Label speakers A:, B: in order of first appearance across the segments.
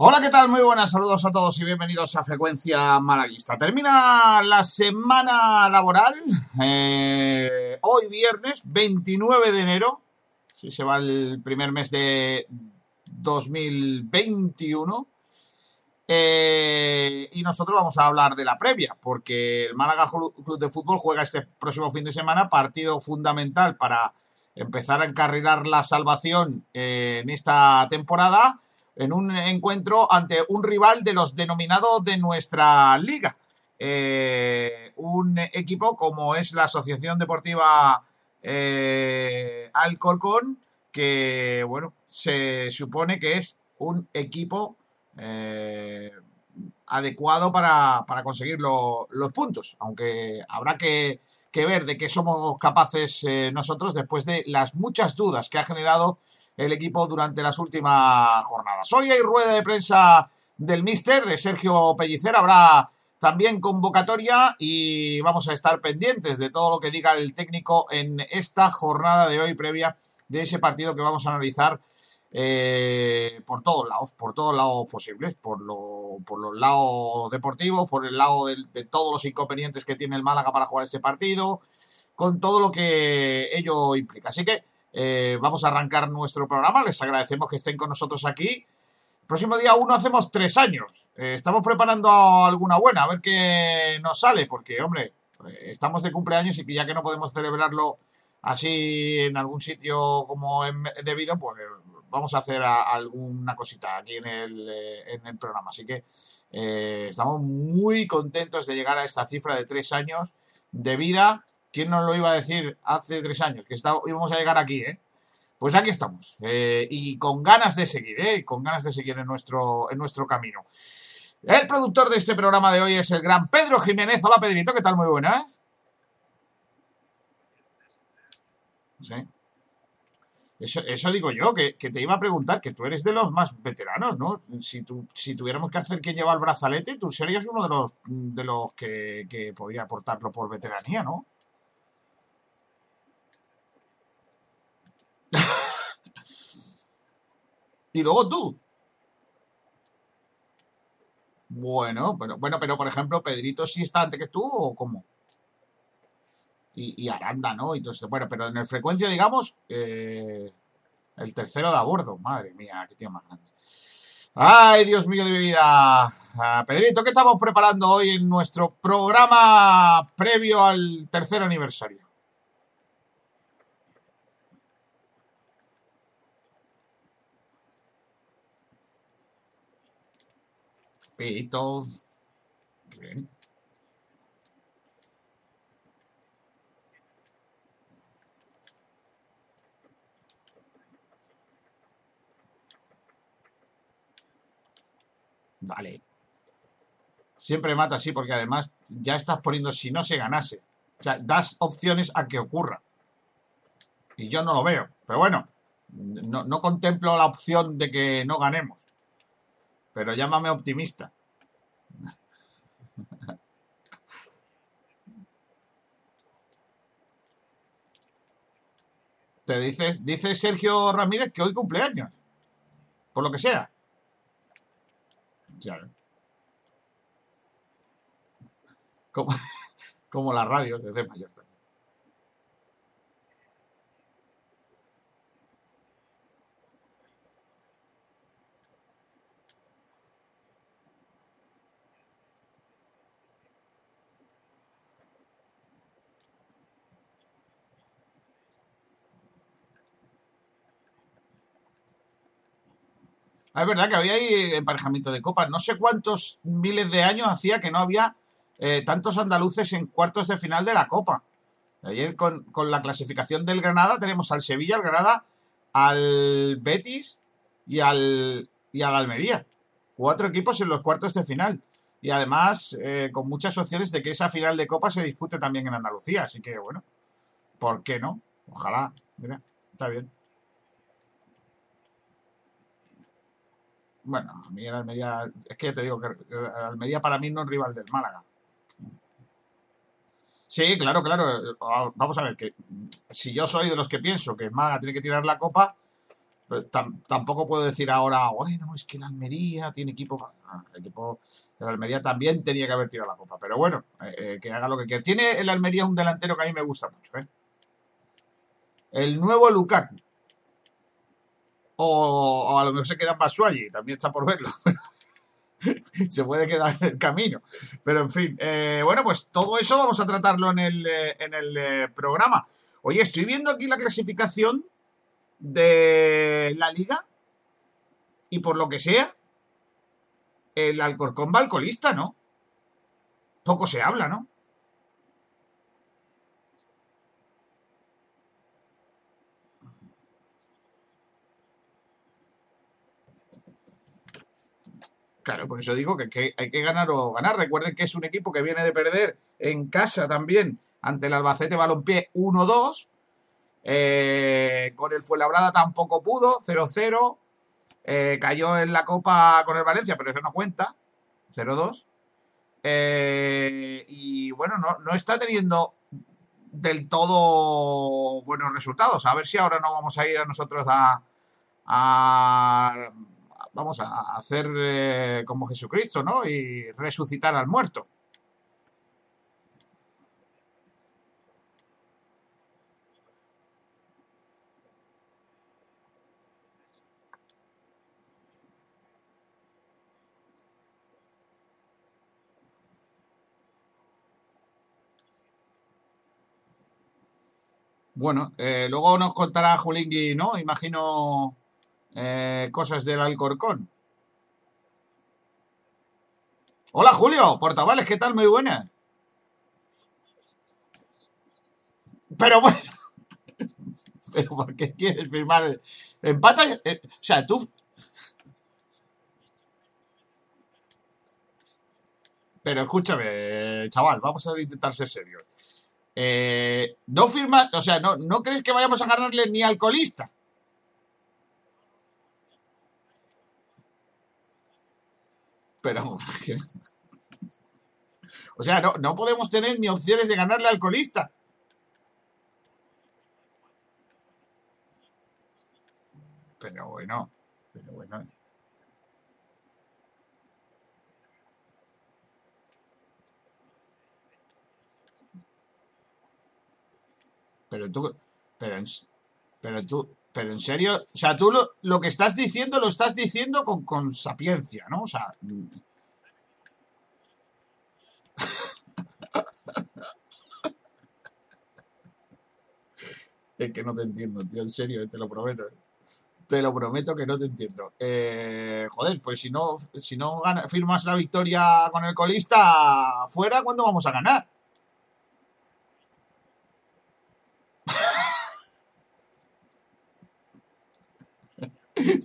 A: Hola, ¿qué tal? Muy buenas, saludos a todos y bienvenidos a Frecuencia Malaguista. Termina la semana laboral, eh, hoy viernes 29 de enero, si se va el primer mes de 2021, eh, y nosotros vamos a hablar de la previa, porque el Málaga Club de Fútbol juega este próximo fin de semana, partido fundamental para empezar a encarrilar la salvación eh, en esta temporada en un encuentro ante un rival de los denominados de nuestra liga. Eh, un equipo como es la Asociación Deportiva eh, Alcorcón, que bueno, se supone que es un equipo eh, adecuado para, conseguir los puntos, aunque habrá que, que, ver de qué somos capaces nosotros después de las muchas dudas que ha generado el equipo durante las últimas jornadas. Hoy hay rueda de prensa del Mister, de Sergio Pellicer, habrá también convocatoria y vamos a estar pendientes de todo lo que diga el técnico en esta jornada de hoy previa de ese partido que vamos a analizar eh, por todos lados, por todos lados posibles, por, por los lados deportivos, por el lado de, todos los inconvenientes que tiene el Málaga para jugar este partido, con todo lo que ello implica. Así que eh, vamos a arrancar nuestro programa. Les agradecemos que estén con nosotros aquí. próximo día uno hacemos tres años. Eh, estamos preparando alguna buena, a ver qué nos sale, porque, hombre, eh, estamos de cumpleaños y ya que no podemos celebrarlo así en algún sitio como debido, pues vamos a hacer alguna cosita aquí en el, en el programa. Así que estamos muy contentos de llegar a esta cifra de tres años de vida ¿Quién nos lo iba a decir hace tres años? Que íbamos a llegar aquí, ¿eh? Pues aquí estamos. Eh, y con ganas de seguir, ¿eh? Con ganas de seguir en nuestro, en nuestro camino. El productor de este programa de hoy es el gran Pedro Jiménez. Hola, Pedrito, ¿qué tal? Muy buenas. Sí. Eso, digo yo, que, te iba a preguntar, que tú eres de los más veteranos, ¿no? Si, si tuviéramos que hacer quien lleva el brazalete, tú serías uno de los, de los que, que podía aportarlo por veteranía, ¿no? Y luego tú. Bueno, pero, bueno, pero por ejemplo, Pedrito sí está antes que tú o cómo? Y, Aranda, ¿no? Y bueno, pero en el frecuencia, digamos, eh, el tercero de a bordo. Madre mía, qué tío más grande. Ay, Dios mío de mi vida. Ah, Pedrito, ¿qué estamos preparando hoy en nuestro programa previo al tercer aniversario? Beatles. Bien. Vale. Siempre mata así porque además ya estás poniendo si no se ganase. O sea, das opciones a que ocurra. Y yo no lo veo. Pero bueno, no, no contemplo la opción de que no ganemos pero llámame optimista. Te dices, dice Sergio Ramírez que hoy cumpleaños. Por lo que sea. Como, como la radio, desde mayor. Ah, es verdad que había ahí emparejamiento de copas. No sé cuántos miles de años hacía que no había eh, tantos andaluces en cuartos de final de la Copa. Ayer con, la clasificación del Granada tenemos al Sevilla, al Granada, al Betis y al, y al Almería. Cuatro equipos en los cuartos de final. Y además eh, con muchas opciones de que esa final de Copa se dispute también en Andalucía. Así que bueno, ¿por qué no? Ojalá. Mira, está bien. Bueno, a mí el Almería, es que te digo que el Almería para mí no es rival del Málaga. Sí, claro, claro. Vamos a ver, que si yo soy de los que pienso que el Málaga tiene que tirar la copa, tampoco puedo decir ahora, bueno, es que la Almería tiene equipo. el equipo de la Almería también tenía que haber tirado la copa. Pero bueno, eh, eh, que haga lo que quiera. Tiene el Almería un delantero que a mí me gusta mucho. ¿eh? El nuevo Lukaku. O, a lo mejor se queda en allí, también está por verlo. se puede quedar en el camino. Pero en fin, bueno, pues todo eso vamos a tratarlo en el, en el programa. Oye, estoy viendo aquí la clasificación de la liga y por lo que sea, el Alcorcón va alcoholista, ¿no? Poco se habla, ¿no? Claro, por eso digo que, hay que ganar o ganar. Recuerden que es un equipo que viene de perder en casa también ante el Albacete Balompié 1-2 eh, con el Fuenlabrada tampoco pudo, 0-0. Eh, cayó en la Copa con el Valencia, pero eso no cuenta, 0-2. Eh, y bueno, no, está teniendo del todo buenos resultados. A ver si ahora no vamos a ir a nosotros a, vamos a hacer como Jesucristo, ¿no? Y resucitar al muerto. Bueno, eh, luego nos contará Julingui, ¿no? Imagino eh, cosas del Alcorcón. Hola Julio, Portavales, ¿qué tal? Muy buenas. Pero bueno, pero ¿por qué quieres firmar empata? Eh, o sea, tú Pero escúchame, chaval, vamos a intentar ser serios. Eh, no firma, o sea, no, no crees que vayamos a ganarle ni al Pero, o sea, no, no podemos tener ni opciones de ganarle al colista. Pero bueno, pero bueno. Pero tú, pero pero tú, pero en serio, o sea, tú lo, lo que estás diciendo lo estás diciendo con, con sapiencia, ¿no? O sea... es que no te entiendo, tío, en serio, te lo prometo. Te lo prometo que no te entiendo. Eh, joder, pues si no, si no firmas la victoria con el colista fuera, ¿cuándo vamos a ganar?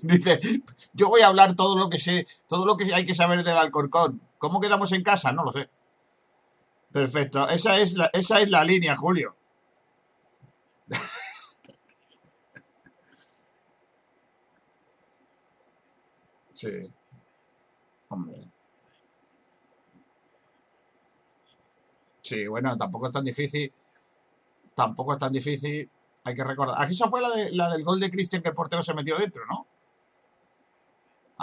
A: Dice, yo voy a hablar todo lo que sé, todo lo que hay que saber del Alcorcón. ¿Cómo quedamos en casa? No lo sé. Perfecto, esa es la, esa es la línea, Julio. Sí. Hombre. Sí, bueno, tampoco es tan difícil. Tampoco es tan difícil. Hay que recordar. Aquí esa fue la, de, la del gol de Cristian que el portero se metió dentro, ¿no?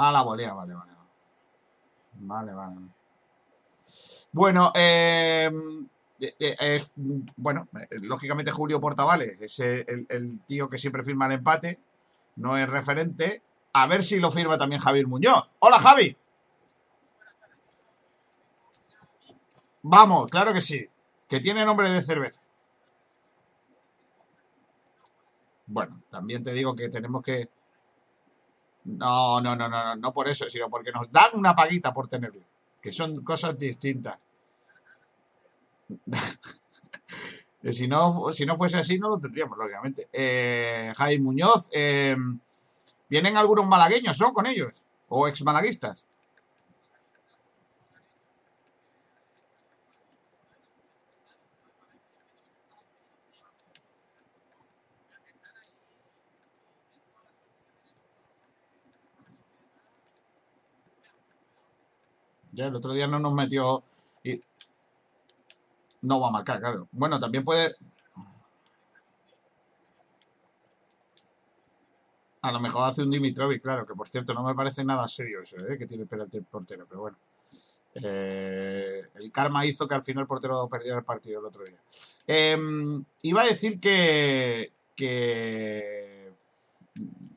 A: Ah, la volea, vale, vale. Vale, vale. Bueno, eh, eh, eh, bueno, lógicamente Julio Portavales es el, el, tío que siempre firma el empate, no es referente. A ver si lo firma también Javier Muñoz. Hola Javi. Vamos, claro que sí. Que tiene nombre de cerveza. Bueno, también te digo que tenemos que... No, no, no, no, no, por eso, sino porque nos dan una paguita por tenerlo, que son cosas distintas. si, no, si no fuese así, no lo tendríamos, lógicamente. Eh, Jaime Muñoz, eh, vienen algunos malagueños, ¿no? Con ellos, o ex malaguistas. Ya el otro día no nos metió y no va a marcar, claro. Bueno, también puede. A lo mejor hace un Dimitrovic, claro, que por cierto no me parece nada serio eso, ¿eh? que tiene penalti el portero, pero bueno. Eh, el karma hizo que al final el portero perdiera el partido el otro día. Em, iba a decir que, que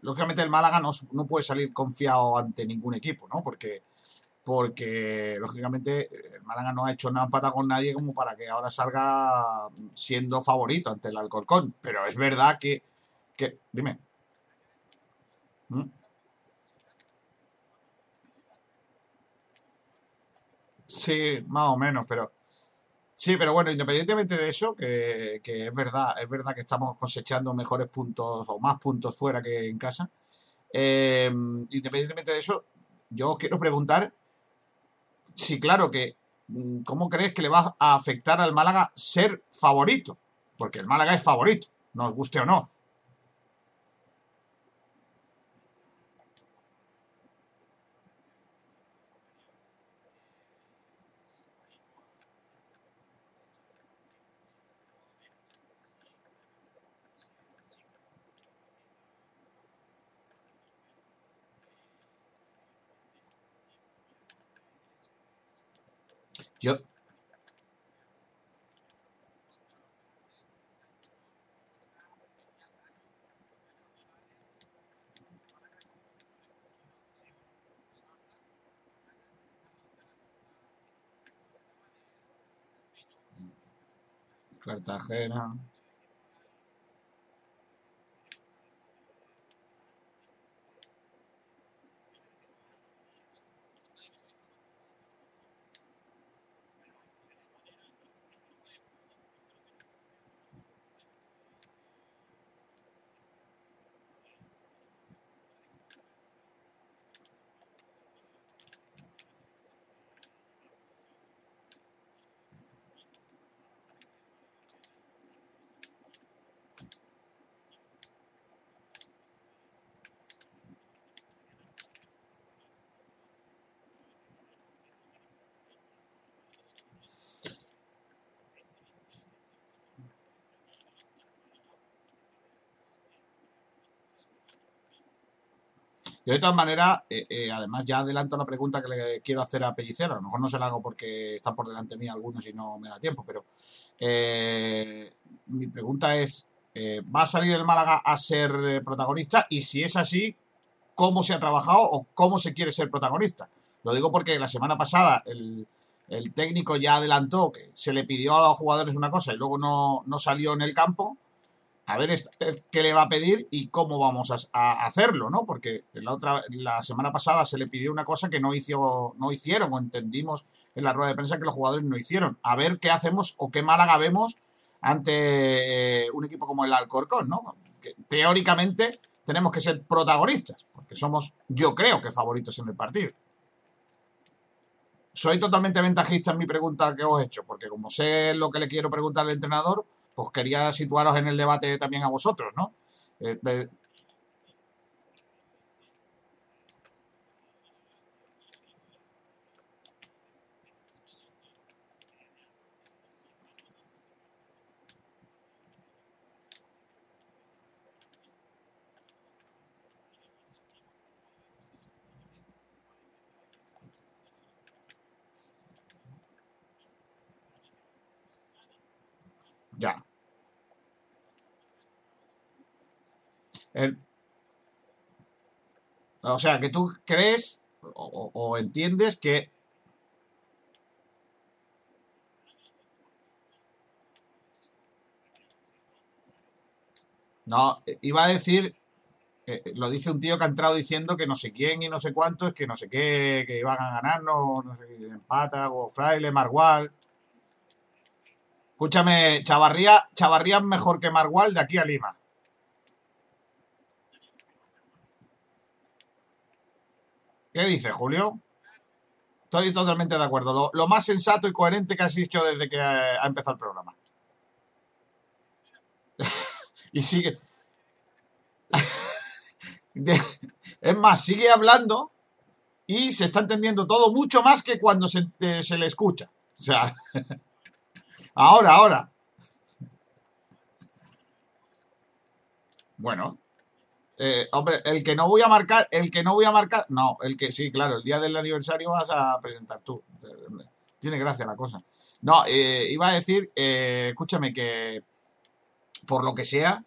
A: lógicamente el Málaga no, no, puede salir confiado ante ningún equipo, ¿no? Porque, porque lógicamente el Málaga no ha hecho nada pata con nadie como para que ahora salga siendo favorito ante el Alcorcón. Pero es verdad que, que dime. ¿Mm? Sí, más o menos, pero sí, pero bueno, independientemente de eso, que, es verdad, es verdad que estamos cosechando mejores puntos o más puntos fuera que en casa. Eh, independientemente de eso, yo os quiero preguntar si, claro, que mm, ¿cómo crees que le va a afectar al Málaga ser favorito? Porque el Málaga es favorito, nos guste o no. Yo, Cartagena. Yo de todas maneras, eh, eh, además ya adelanto la pregunta que le quiero hacer a Pellicero. A lo mejor no se la hago porque están por delante mí algunos y no me da tiempo, pero eh, mi pregunta es, ¿va a salir el Málaga a ser protagonista? Y si es así, ¿cómo se ha trabajado o cómo se quiere ser protagonista? Lo digo porque la semana pasada el, técnico ya adelantó que se le pidió a los jugadores una cosa y luego no, no salió en el campo a ver qué le va a pedir y cómo vamos a, hacerlo, ¿no? Porque la otra, la semana pasada se le pidió una cosa que no hizo, no hicieron, o entendimos en la rueda de prensa que los jugadores no hicieron. A ver qué hacemos o qué Málaga vemos ante un equipo como el Alcorcón, ¿no? Teóricamente tenemos que ser protagonistas, porque somos, yo creo que favoritos en el partido. Soy totalmente ventajista en mi pregunta que os he hecho, porque como sé lo que le quiero preguntar al entrenador, pues quería situaros en el debate también a vosotros, ¿no? Eh. O sea, que tú crees o, entiendes que No, iba a decir, eh, lo dice un tío que ha entrado diciendo que no sé quién y no sé cuánto, es que no sé qué, que iban a ganar, no, sé, empata, o Fraile, Margual. Escúchame, Chavarría, Chavarría es mejor que Margual de aquí a Lima. ¿Qué dice, Julio? Estoy totalmente de acuerdo. Lo, más sensato y coherente que has dicho desde que ha, empezado el programa. y sigue. es más, sigue hablando y se está entendiendo todo mucho más que cuando se, se le escucha. O sea, ahora, ahora. Bueno, Eh, hombre, el que no voy a marcar, el que no voy a marcar, no, el que sí, claro, el día del aniversario vas a presentar tú. Tiene gracia la cosa. No, eh, iba a decir, eh, escúchame, que por lo que sea,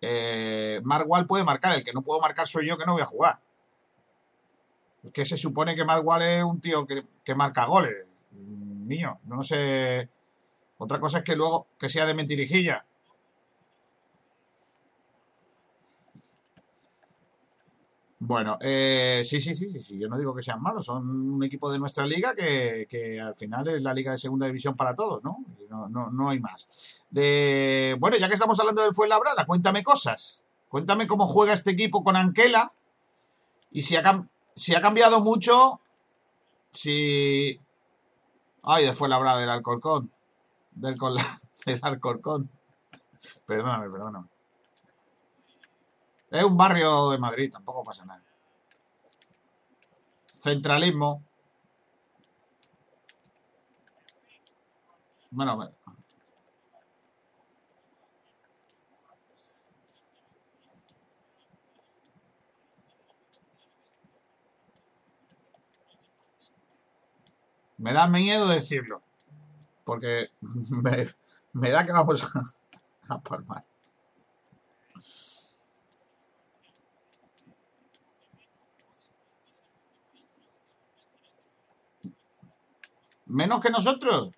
A: eh, puede marcar. El que no puedo marcar soy yo que no voy a jugar. Que se supone que Mark es un tío que, que marca goles. Mío, no sé. Otra cosa es que luego que sea de mentirijilla. Bueno, eh, sí, sí, sí, sí, sí, yo no digo que sean malos, son un equipo de nuestra liga que, al final es la liga de segunda división para todos, ¿no? No, no, no hay más. De, bueno, ya que estamos hablando del Fuenlabrada, cuéntame cosas. Cuéntame cómo juega este equipo con Anquela y si ha, si ha cambiado mucho, si... Ay, de Fuenlabrada, del Alcorcón. Del, del Alcorcón. Perdóname, perdóname. Es un barrio de Madrid, tampoco pasa nada. Centralismo. Bueno, me da miedo decirlo. Porque me, da que vamos a, a palmar. ¿Menos que nosotros?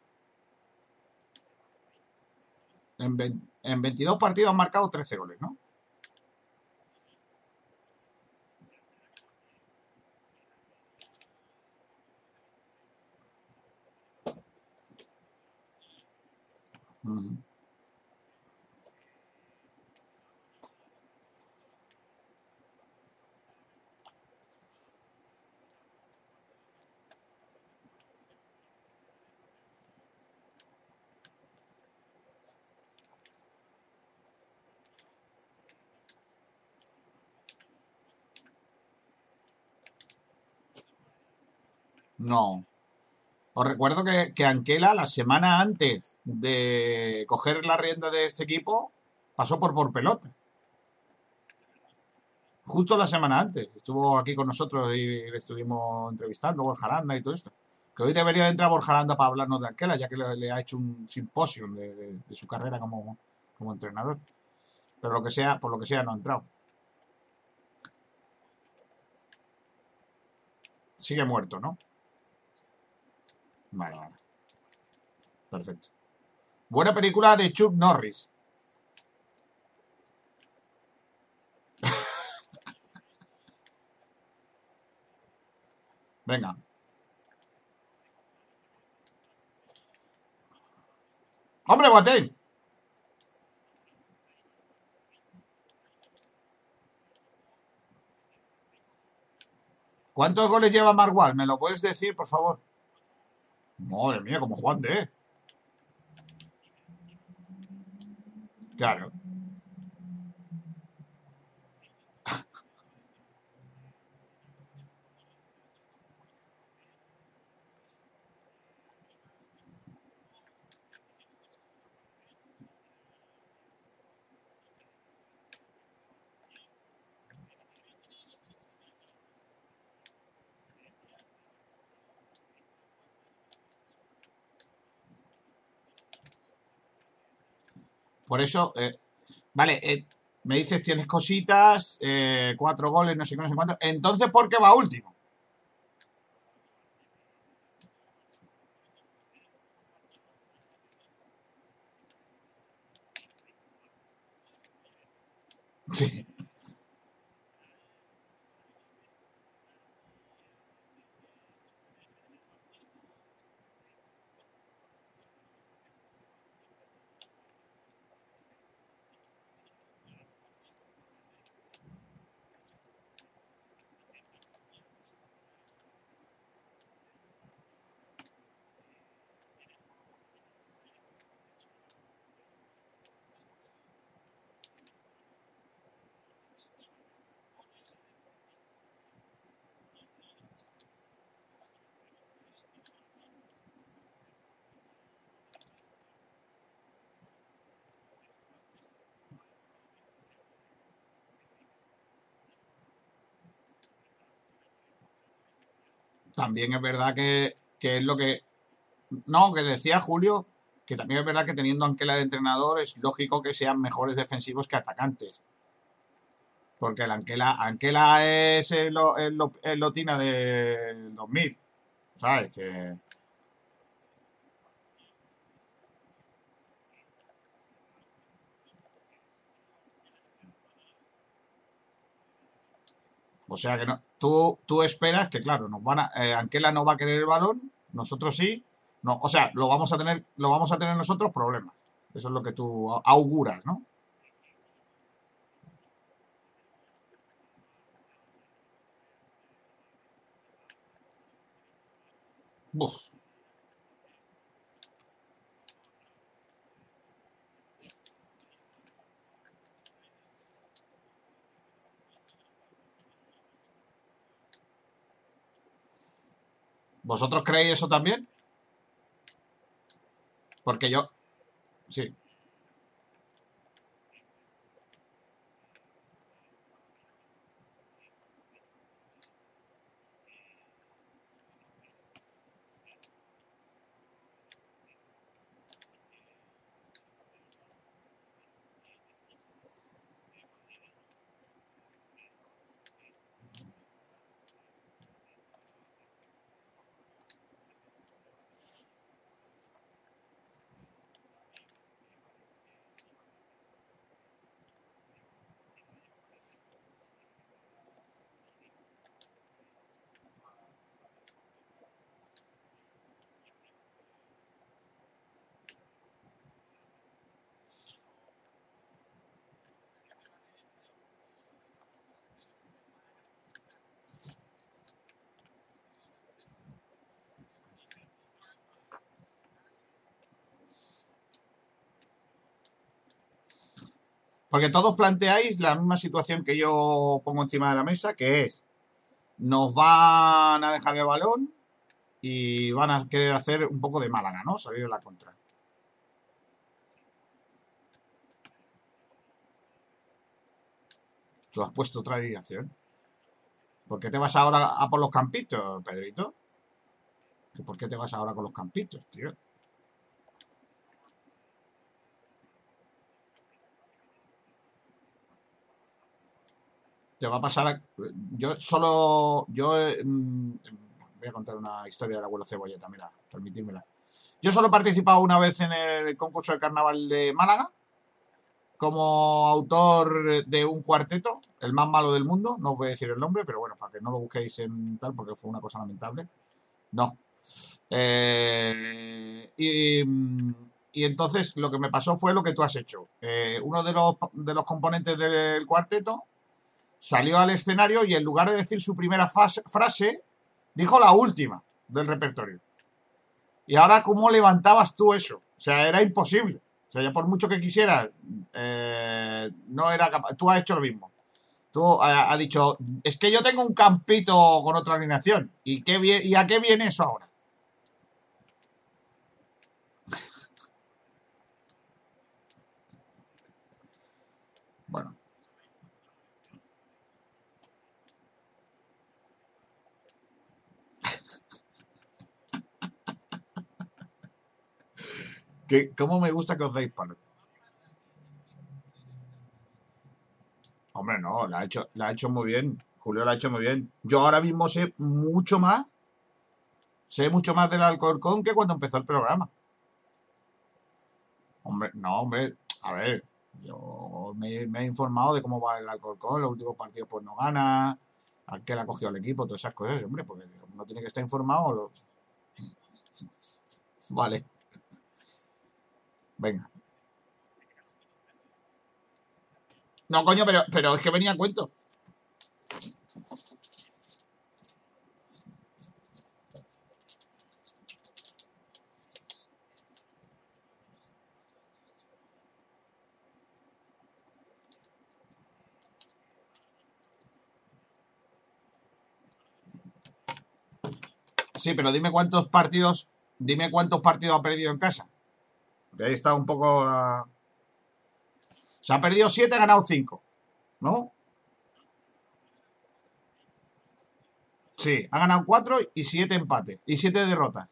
A: En, en 22 partidos han marcado 13 goles, ¿no? No. Os recuerdo que, que Anquela, la semana antes de coger la rienda de este equipo, pasó por por pelota. Justo la semana antes. Estuvo aquí con nosotros y le estuvimos entrevistando, Borja Aranda y todo esto. Que hoy debería de entrar Borja Aranda para hablarnos de Anquela, ya que le, ha hecho un simposio de, de, su carrera como, como entrenador. Pero lo que sea, por lo que sea, no ha entrado. Sigue muerto, ¿no? Vale. Perfecto. Buena película de Chuck Norris. Venga. ¡Hombre, Guatén! ¿Cuántos goles lleva Marwal? ¿Me lo puedes decir, por favor? Madre mía, como Juan de. Claro. Por eso, eh, vale, eh, me dices tienes cositas, eh, cuatro goles, no sé qué, no sé cuánto. Entonces, ¿por qué va último? Sí. También es verdad que, que es lo que... No, que decía Julio, que también es verdad que teniendo a Anquela de entrenador es lógico que sean mejores defensivos que atacantes. Porque el Anquela, es el, el, el Lotina del 2000. ¿Sabes? Que... O sea que no, tú, tú esperas que, claro, nos van a, eh, Anquela no va a querer el balón, nosotros sí. No, o sea, lo vamos a tener, lo vamos a tener nosotros problemas. Eso es lo que tú auguras, ¿no? ¿Vosotros creéis eso también? Porque yo... Sí. Porque todos planteáis la misma situación que yo pongo encima de la mesa, que es, nos van a dejar el balón y van a querer hacer un poco de Málaga, ¿no? Salir de la contra. Tú has puesto otra dirección. ¿Por qué te vas ahora a por los campitos, Pedrito? ¿Por qué te vas ahora con los campitos, tío? Te va a pasar. Yo solo. Yo. Mm, voy a contar una historia del abuelo Cebolleta, mira, permitírmela. Yo solo he participado una vez en el concurso de carnaval de Málaga como autor de un cuarteto, el más malo del mundo, no os voy a decir el nombre, pero bueno, para que no lo busquéis en tal, porque fue una cosa lamentable. No. Eh, y, y, entonces lo que me pasó fue lo que tú has hecho. Eh, uno de los, de los componentes del cuarteto salió al escenario y en lugar de decir su primera frase, dijo la última del repertorio. Y ahora, ¿cómo levantabas tú eso? O sea, era imposible. O sea, ya por mucho que quisieras, eh, no era capaz. Tú has hecho lo mismo. Tú has dicho, es que yo tengo un campito con otra alineación. ¿Y, qué, ¿Y a qué viene eso ahora? bueno. ¿Cómo me gusta que os deis palo? Hombre, no, la ha hecho, la ha hecho muy bien. Julio la ha hecho muy bien. Yo ahora mismo sé mucho más, sé mucho más del Alcorcón que cuando empezó el programa. Hombre, no, hombre, a ver, yo me, he informado de cómo va el Alcorcón, los últimos partidos pues no gana, a qué le ha cogido el equipo, todas esas cosas, hombre, porque uno tiene que estar informado. Vale. Venga. No, coño, pero, pero es que venía a cuento. Sí, pero dime cuántos partidos, dime cuántos partidos ha perdido en casa. Ahí está un poco la... Se ha perdido 7, ha ganado 5. ¿No? Sí, ha ganado 4 y 7 empates. Y 7 derrotas.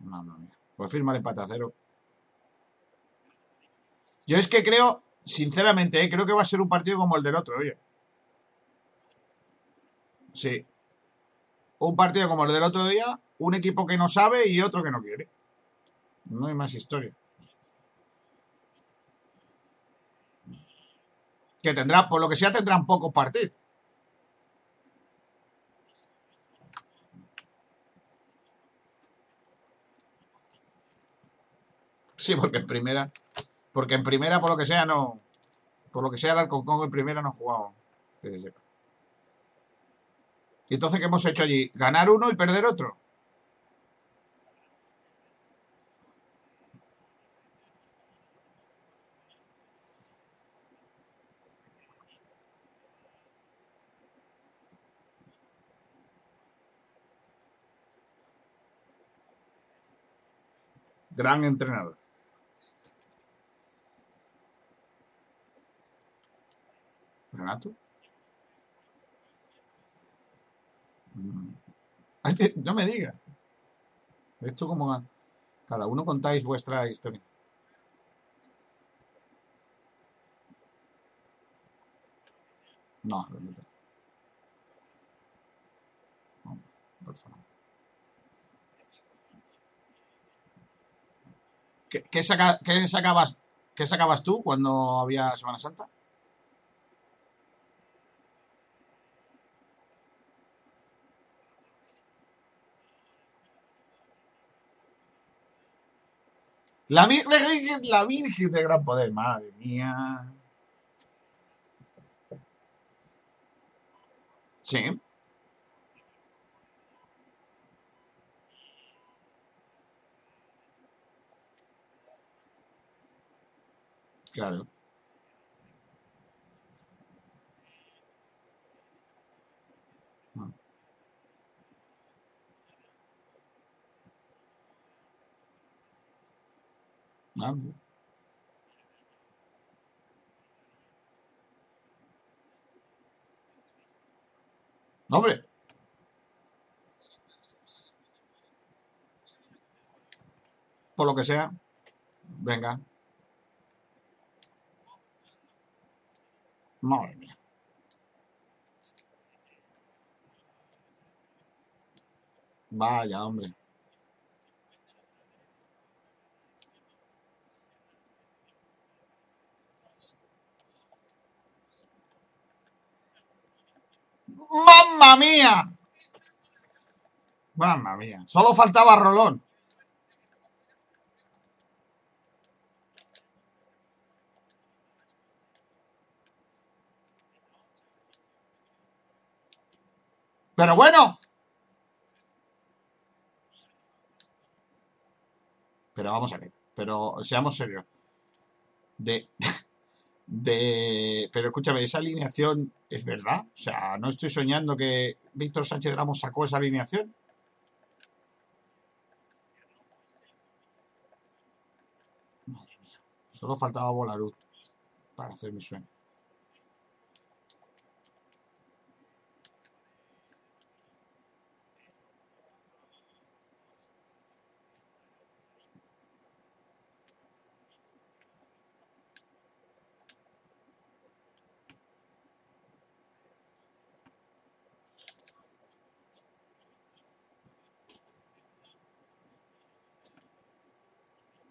A: Mamma mía. Pues firma el empate a cero. Yo es que creo, sinceramente, eh, creo que va a ser un partido como el del otro, oye. Sí. Un partido como el del otro día, un equipo que no sabe y otro que no quiere. No hay más historia. Que tendrá, por lo que sea, tendrán pocos partidos. Sí, porque en primera. Porque en primera, por lo que sea, no. Por lo que sea, el Alcorcón en primera no ha jugado. Que se sepa. ¿Y entonces qué hemos hecho allí? ¿Ganar uno y perder otro? Gran entrenador. ¿Renato? Mm. Ay, que- No me diga. Esto como cada uno contáis vuestra historia. No. No, favor. ¿Qué, qué saca- qué sacabas, qué sacabas tú cuando había Semana Santa? La, Vir- la Virgen, la Virgen de Gran Poder, madre mía. Sí, claro. Mm. Ah. Hombre, por lo que sea, venga. Madre mía. Vaya, hombre. ¡Mamma mía! Mamma mía. Solo faltaba Rolón. Pero bueno. Pero vamos a ver. Pero seamos serios. De, de, pero escúchame, esa alineación es verdad. O sea, no estoy soñando que Víctor Sánchez Ramos sacó esa alineación. Madre mía. Solo faltaba Bolaruz para hacer mi sueño.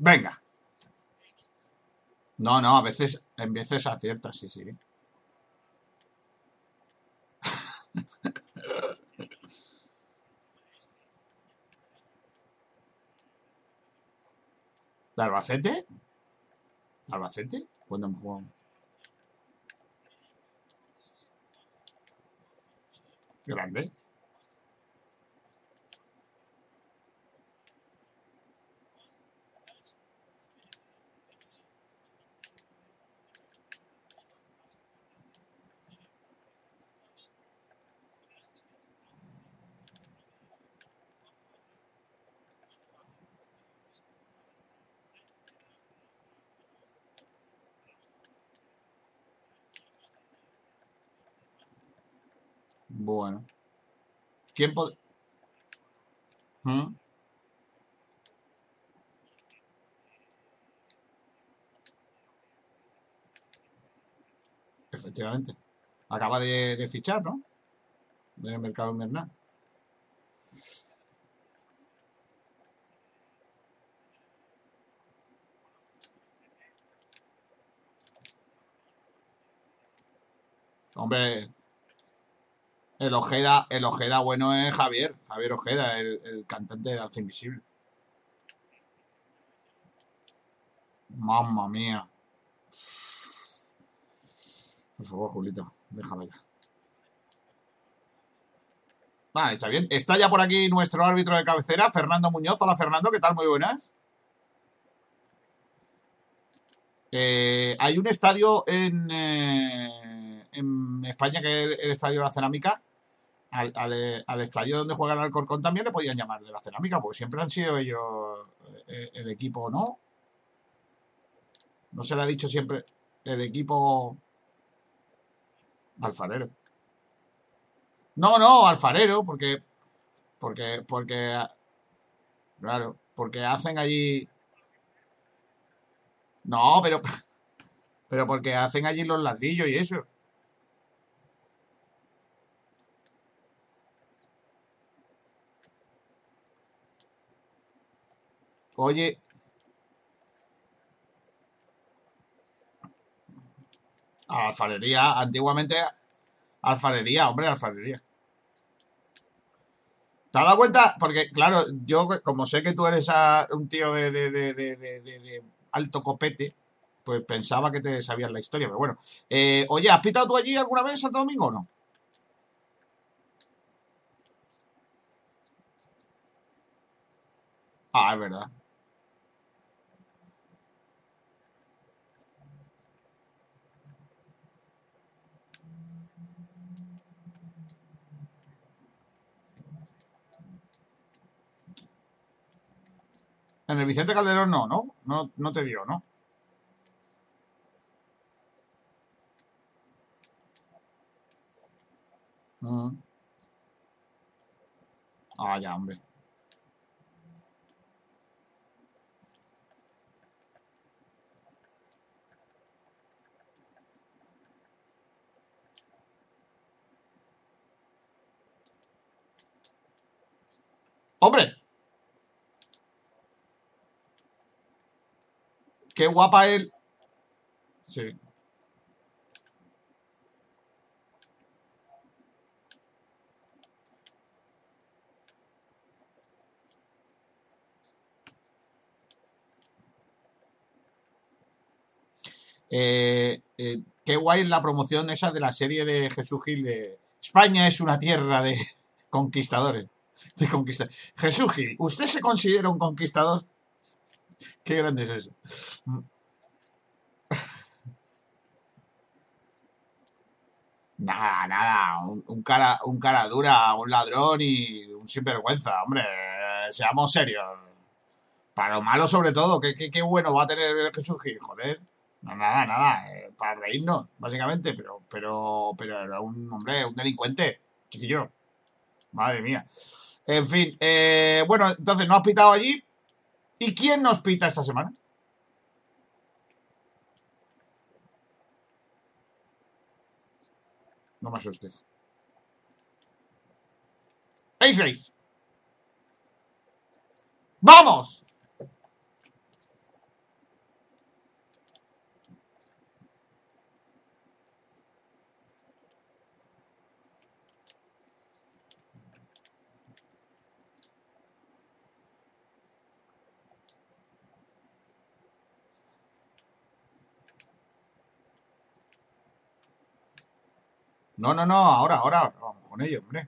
A: Venga. No, no, a veces, en veces acierta, sí, sí. ¿De Albacete? ¿De Albacete? ¿Cuándo hemos jugado? Grande. ¿Quién puede...? ¿Mm? Efectivamente. Acaba de, de fichar, ¿no? En el mercado invernal. Hombre, el Ojeda, el Ojeda bueno es Javier, Javier Ojeda, el, el cantante de Danza Invisible. Mamma mía. Por favor, Julito, déjalo ya. Vale, está bien. Está ya por aquí nuestro árbitro de cabecera, Fernando Muñoz. Hola, Fernando, ¿qué tal? Muy buenas. Eh, hay un estadio en, eh, en España que es el Estadio de la Cerámica. Al, al- al estadio donde juega el Alcorcón también le podían llamar de la Cerámica, porque siempre han sido ellos eh, el equipo, ¿no? No se le ha dicho siempre el equipo alfarero. No, no, alfarero, porque, porque, porque, claro, porque hacen allí. No, pero, pero porque hacen allí los ladrillos y eso. Oye, alfarería, antiguamente alfarería, hombre, alfarería. ¿Te has dado cuenta? Porque, claro, yo como sé que tú eres un tío de, alto copete, pues pensaba que te sabías la historia, pero bueno. Eh, oye, ¿has pitado tú allí alguna vez Santo Domingo o no? Ah, es verdad. En el Vicente Calderón no, ¿no? No, no te dio, ¿no? Mm. Ah. ¡Hombre! ¡Qué guapa él! Sí. Eh, eh, qué guay la promoción esa de la serie de Jesús Gil de España es una tierra de conquistadores. De conquista- Jesús Gil, ¿usted se considera un conquistador? Qué grande es eso. Nada, nada, un, cara, un cara dura, un ladrón y un sinvergüenza, hombre, seamos serios. Para lo malo sobre todo, ¿qué, bueno va a tener Jesús Gil? Joder. No, nada, nada, eh, para reírnos, básicamente, pero, pero, pero era un hombre, un delincuente, chiquillo, madre mía. En fin, eh, bueno, entonces no has pitado allí. ¿Y quién nos pita esta semana? No me asustes. ¡Vamos! No, no, no, ahora, ahora, vamos con ello, hombre.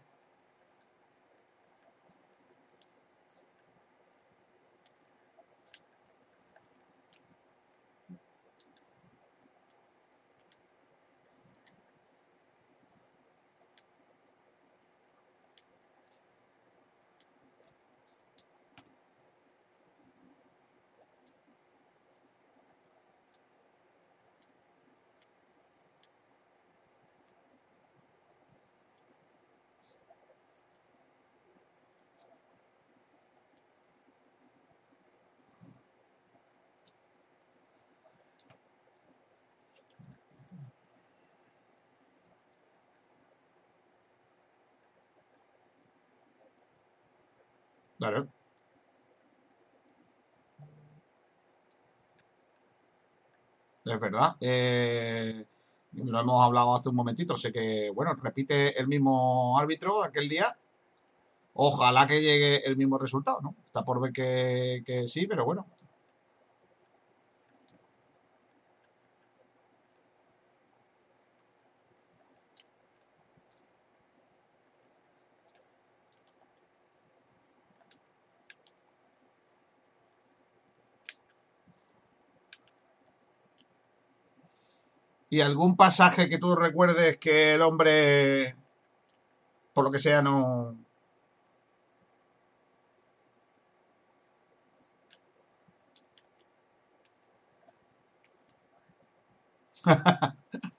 A: Claro. Es verdad. Eh, lo hemos hablado hace un momentito. Sé que, bueno, repite el mismo árbitro aquel día. Ojalá que llegue el mismo resultado, ¿no? Está por ver que, que sí, pero bueno, ¿Y algún pasaje que tú recuerdes que el hombre, por lo que sea, no...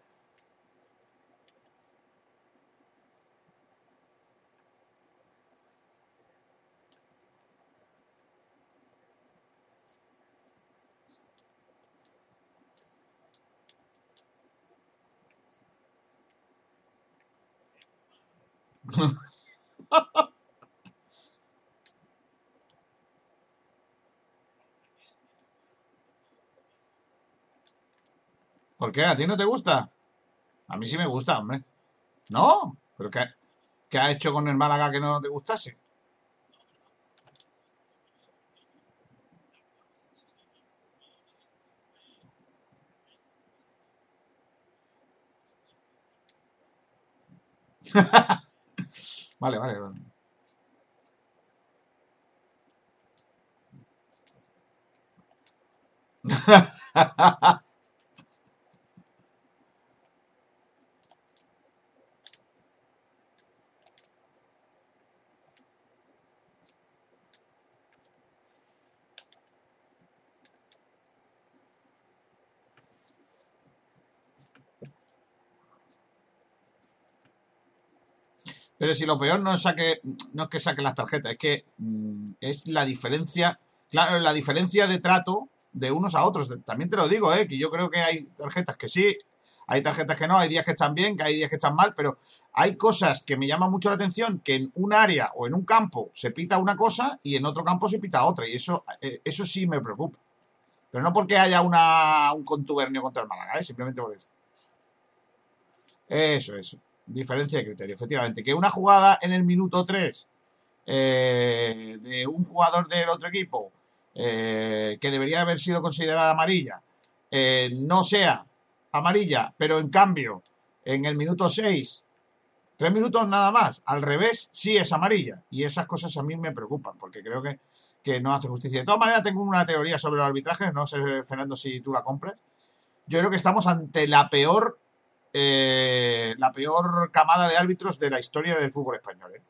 A: ¿Por qué? ¿A ti no te gusta? A mí sí me gusta, hombre. ¿No? ¿Pero qué, qué ha hecho con el Málaga que no te gustase? Vale, vale. vale. Pero si lo peor no es, no es que saque las tarjetas, es que mm, es la diferencia, claro, la diferencia de trato de unos a otros. También te lo digo, ¿eh? que yo creo que hay tarjetas que sí, hay tarjetas que no, hay días que están bien, que hay días que están mal, pero hay cosas que me llaman mucho la atención, que en un área o en un campo se pita una cosa y en otro campo se pita otra, y eso, eh, eso sí me preocupa. Pero no porque haya un contubernio contra el Málaga, ¿eh? simplemente por eso. Eso, eso. Diferencia de criterio, efectivamente. Que una jugada en el minuto 3 eh, de un jugador del otro equipo eh, que debería haber sido considerada amarilla eh, no sea amarilla, pero en cambio en el minuto 6, tres minutos nada más, al revés, sí es amarilla. Y esas cosas a mí me preocupan porque creo que, que no hace justicia. De todas maneras, tengo una teoría sobre el arbitraje, no sé, Fernando, si tú la compras. Yo creo que estamos ante la peor eh, la peor camada de árbitros de la historia del fútbol español. ¿eh?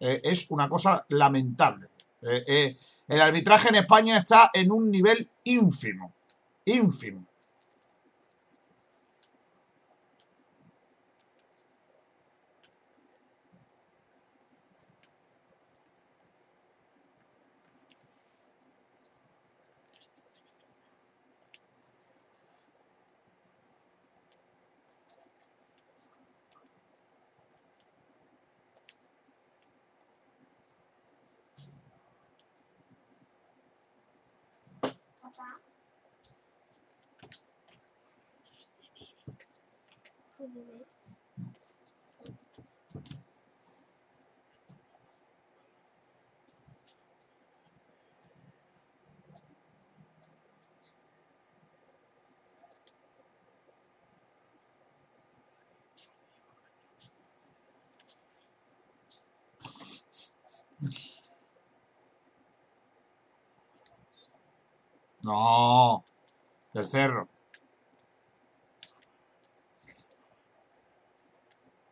A: Eh, es una cosa lamentable. el arbitraje en España está en un nivel ínfimo, ínfimo. No, del cerro.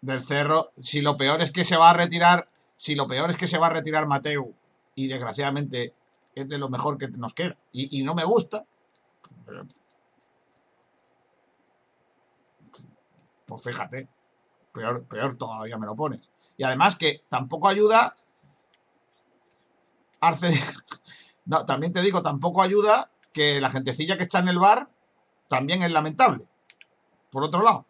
A: Del cerro. Si lo peor es que se va a retirar. Si lo peor es que se va a retirar Mateu. Y desgraciadamente es de lo mejor que nos queda. Y, no me gusta. pues fíjate. Peor, peor todavía me lo pones. Y además que tampoco ayuda. Arce. No, también te digo, tampoco ayuda que la gentecilla que está en el bar también es lamentable. Por otro lado.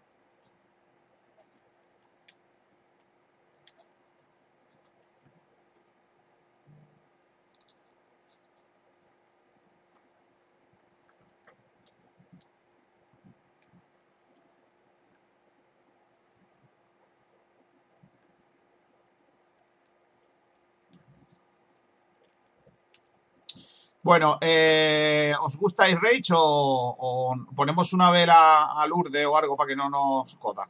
A: Bueno, eh, ¿os gusta Rage o, ponemos una vela a Lourdes o algo para que no nos joda?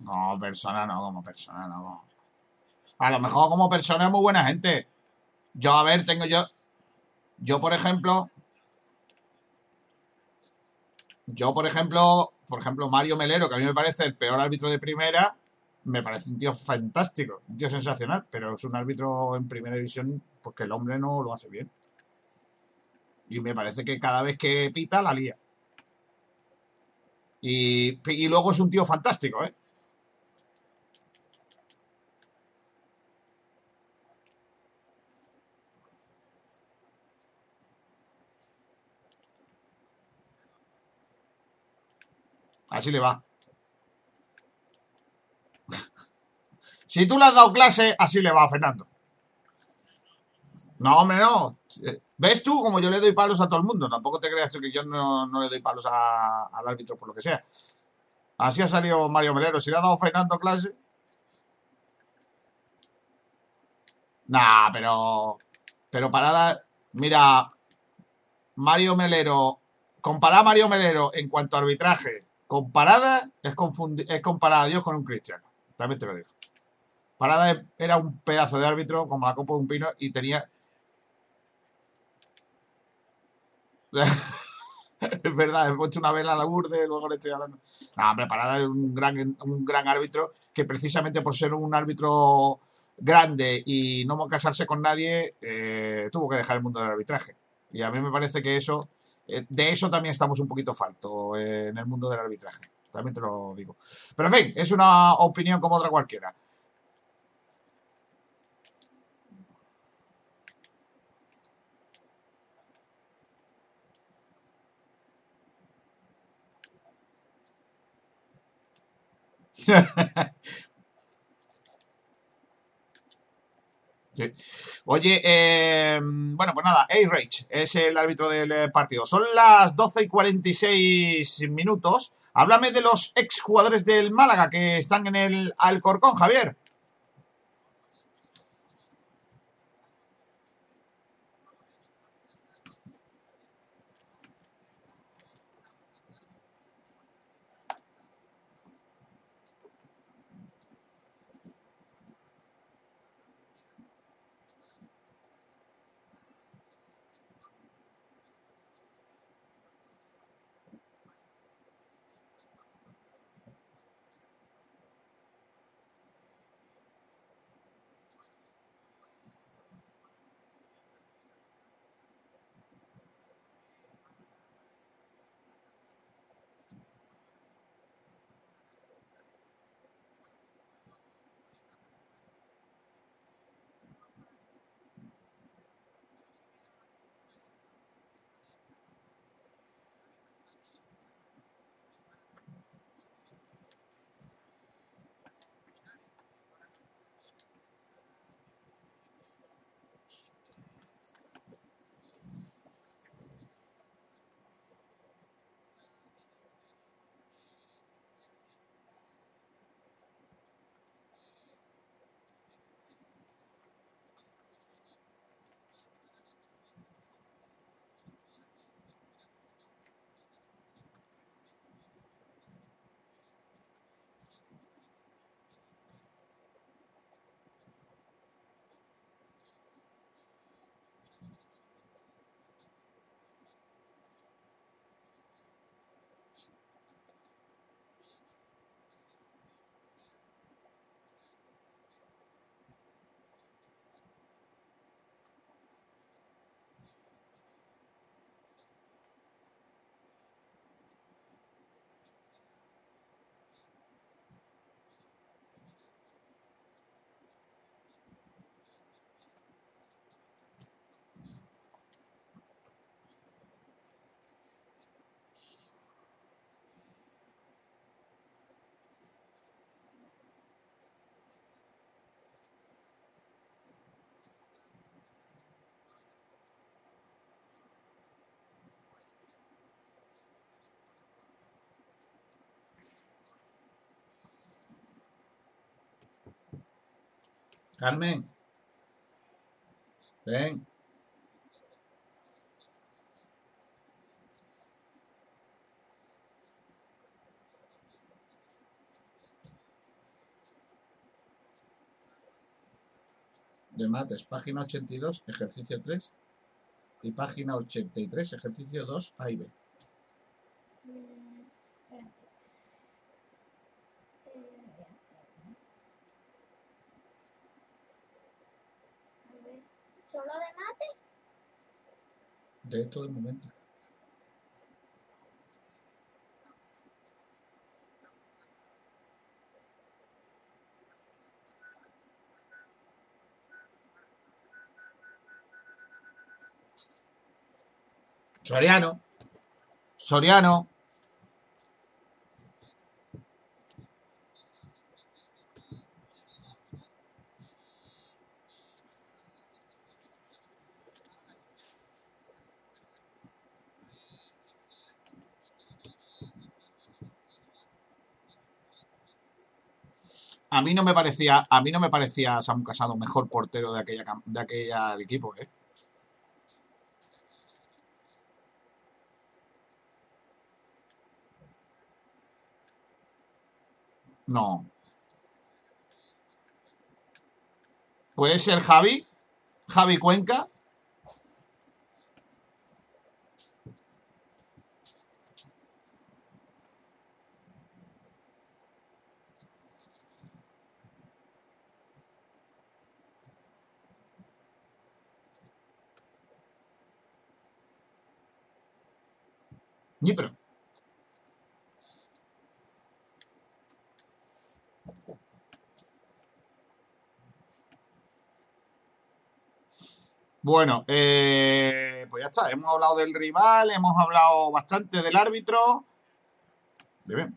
A: No, persona no, como persona no. A lo mejor como persona es muy buena gente. Yo, a ver, tengo yo. Yo, por ejemplo. Yo, por ejemplo. Por ejemplo, Mario Melero, que a mí me parece el peor árbitro de primera. Me parece un tío fantástico, un tío sensacional, pero es un árbitro en primera división porque el hombre no lo hace bien. Y me parece que cada vez que pita la lía. Y, y luego es un tío fantástico, ¿eh? Así le va. si tú le has dado clase, así le va a Fernando. No, hombre, no. ¿Ves tú como yo le doy palos a todo el mundo? Tampoco te creas tú que yo no, le doy palos al árbitro por lo que sea. Así ha salido Mario Melero. Si le ha dado Fernando clase. Nah, pero. Pero parada. Mira. Mario Melero. Comparar a Mario Melero en cuanto a arbitraje Comparada es, es comparar a Dios con un cristiano. También te lo digo. Parada era un pedazo de árbitro como la copa de un pino y tenía. es verdad, he puesto una vela a la burde, luego le estoy hablando. No, hombre, Parada es un gran, un gran árbitro que precisamente por ser un árbitro grande y no casarse con nadie, eh, tuvo que dejar el mundo del arbitraje. Y a mí me parece que eso de eso también estamos un poquito falto en el mundo del arbitraje. También te lo digo. Pero en fin, es una opinión como otra cualquiera. Oye, em, bueno, pues nada, A-Rage es el árbitro del eh, partido. Son las 12 y 46 minutos. Háblame de los exjugadores del Málaga que están en el Alcorcón, Javier. Carmen. Ven. de mates, página 82, ejercicio 3, y página 83, ejercicio 2, A y.
B: Mm, espérate. Eh, a ver. ¿Solo de mate?
A: De esto de momento. Soriano. Soriano. A mí no me parecía, a mí no me parecía Samu Casado mejor portero de aquella de aquella equipo, ¿eh? No. Puede ser Javi, Javi Cuenca. Ni pero. Bueno, eh, pues ya está. Hemos hablado del rival, hemos hablado bastante del árbitro. Bien.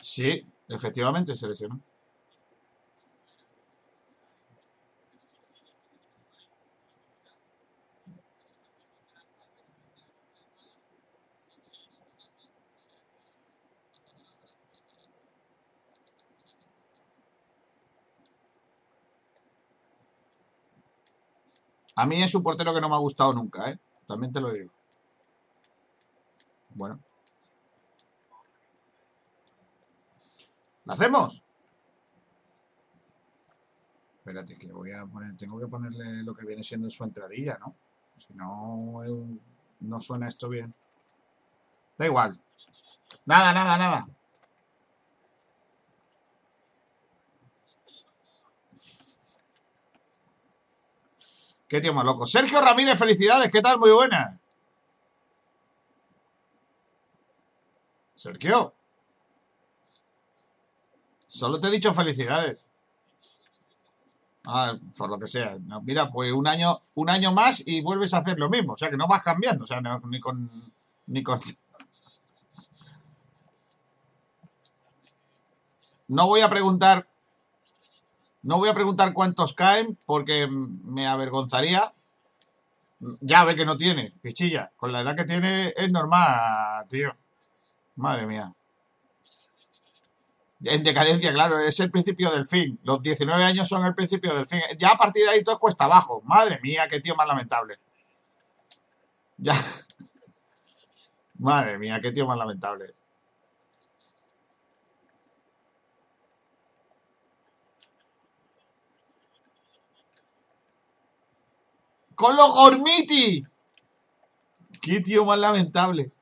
A: Sí, efectivamente se lesionó. A mí es un portero que no me ha gustado nunca, ¿eh? También te lo digo. Bueno, ¿la hacemos? Espérate, que voy a poner, tengo que ponerle lo que viene siendo su entradilla, ¿no? Si no, eh, no suena esto bien. Da igual. Nada, nada, nada. Qué tío más loco. Sergio Ramírez, felicidades. ¿Qué tal? Muy buenas. Sergio, solo te he dicho felicidades. Ah, por lo que sea. No, mira, pues un año, un año más y vuelves a hacer lo mismo. O sea que no vas cambiando. O sea, ni con, ni con. No voy a preguntar, no voy a preguntar cuántos caen porque me avergonzaría. Ya ve que no tiene, pichilla. Con la edad que tiene es normal, tío. Madre mía. En decadencia, claro, es el principio del fin. Los 19 años son el principio del fin. Ya a partir de ahí todo es cuesta abajo. Madre mía, qué tío más lamentable. Ya, madre mía, qué tío más lamentable. Con los Gormiti. Qué tío más lamentable.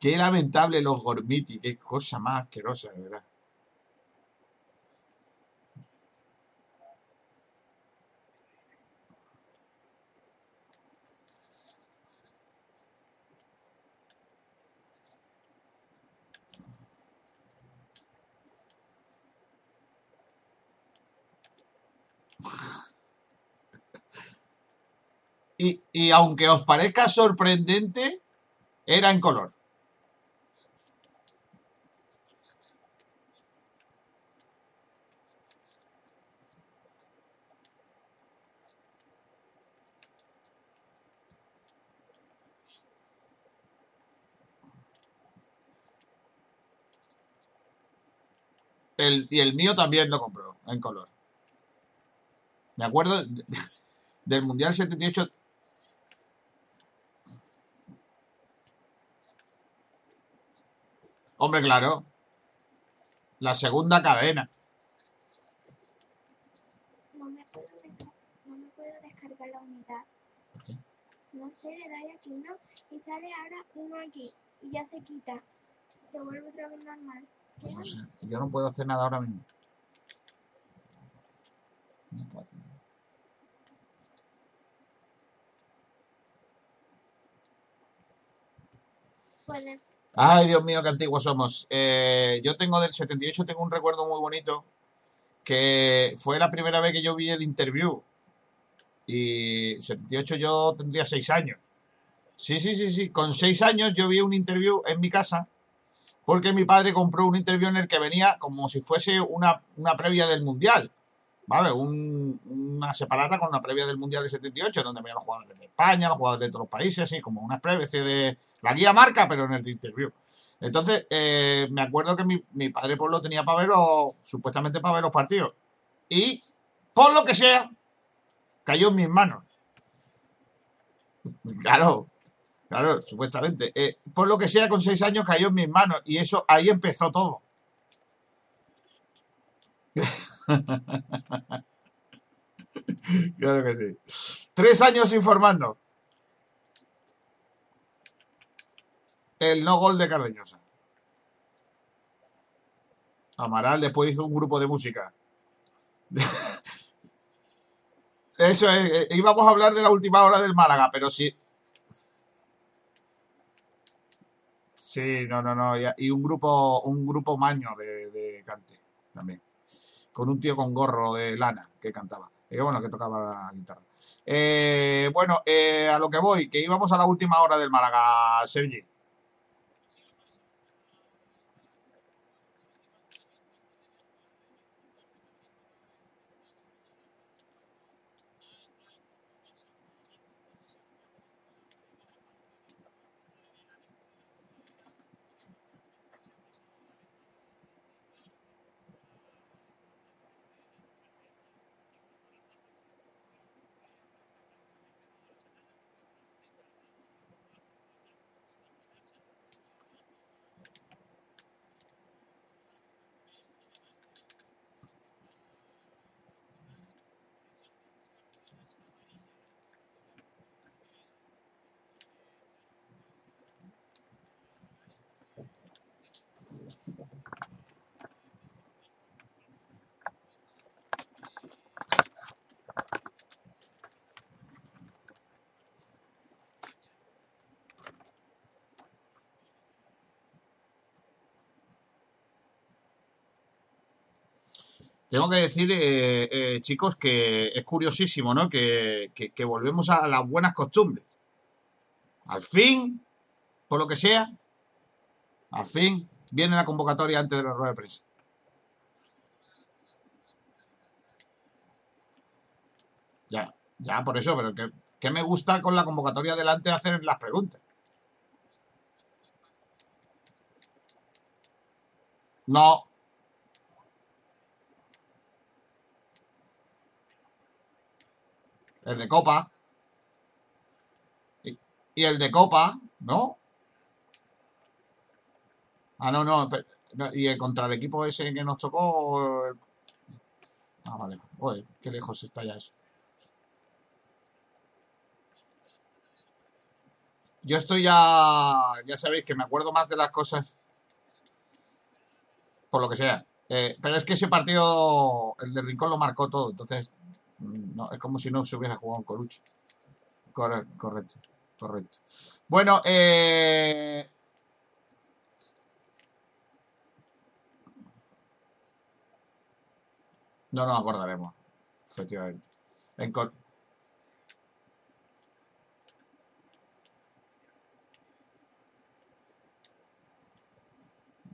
A: Qué lamentable los Gormiti. Qué cosa más asquerosa, de verdad y, y aunque os parezca sorprendente, era en color. El, y el mío también lo compró en color. Me acuerdo del Mundial 78 Hombre, claro. La segunda cadena.
B: No me puedo, no me puedo descargar la unidad.
A: ¿Por qué?
B: No sé, le dais aquí uno y sale ahora uno aquí y ya se quita. Se vuelve otra vez normal. ¿Qué
A: No sé. Yo no puedo hacer nada ahora mismo. No puedo hacer nada.
B: Puede.
A: Ay, Dios mío, qué antiguos somos. Eh, yo tengo del 78, tengo un recuerdo muy bonito, que fue la primera vez que yo vi el interview. Y 78 yo tendría 6 años. Sí, sí, sí, sí. Con 6 años yo vi un interview en mi casa, porque mi padre compró un interview en el que venía como si fuese una, una previa del Mundial. ¿Vale? Un- una separada con una previa del Mundial de 78, donde venían los jugadores de España, los jugadores de los países, así como una especie de la guía marca, pero en el interview. Entonces, eh, me acuerdo que mi, padre pues lo tenía para ver los, supuestamente para ver los partidos. Y, por lo que sea, cayó en mis manos. Claro, claro, supuestamente. Eh, por lo que sea, con seis años cayó en mis manos. Y eso, ahí empezó todo. Claro que sí. Tres años informando. El no gol de Cardeñosa. Amaral después hizo un grupo de música. Eso es, eh, íbamos a hablar de la última hora del Málaga, pero sí. Sí, no, no, no. Y, un grupo, un grupo maño de, de cante también. Con un tío con gorro de lana que cantaba. Y bueno, que tocaba la guitarra. Eh, bueno, eh, a lo que voy, que íbamos a la última hora del Málaga, Sergi. Tengo que decir, eh, eh, chicos, que es curiosísimo, ¿no? Que, que- volvemos a las buenas costumbres. Al fin, por lo que sea, al fin viene la convocatoria antes de la rueda de prensa. Ya, ya, por eso, pero que, que me gusta con la convocatoria delante hacer las preguntas. No, el de Copa. Y, el de Copa, ¿no? Ah, no, no, Y el contra el equipo ese que nos tocó. Ah, vale. Joder, qué lejos está ya eso. Yo estoy ya. Ya sabéis que me acuerdo más de las cosas por lo que sea. Eh, pero es que ese partido, el de Rincón lo marcó todo. Entonces, no, es como si no se hubiera jugado en Corucho. Corre- correcto, correcto. Bueno, eh, no nos acordaremos, efectivamente. En Cor-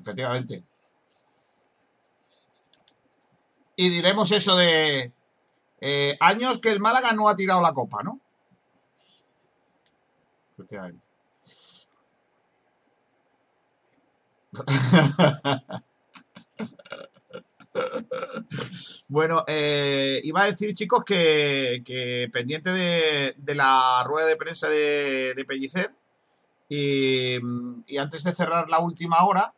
A: efectivamente. Y diremos eso de eh, años que el Málaga no ha tirado la copa, ¿no? Efectivamente. Bueno, eh, iba a decir, chicos, que, que pendiente de, la rueda de prensa de, Pellicer y antes de cerrar la última hora,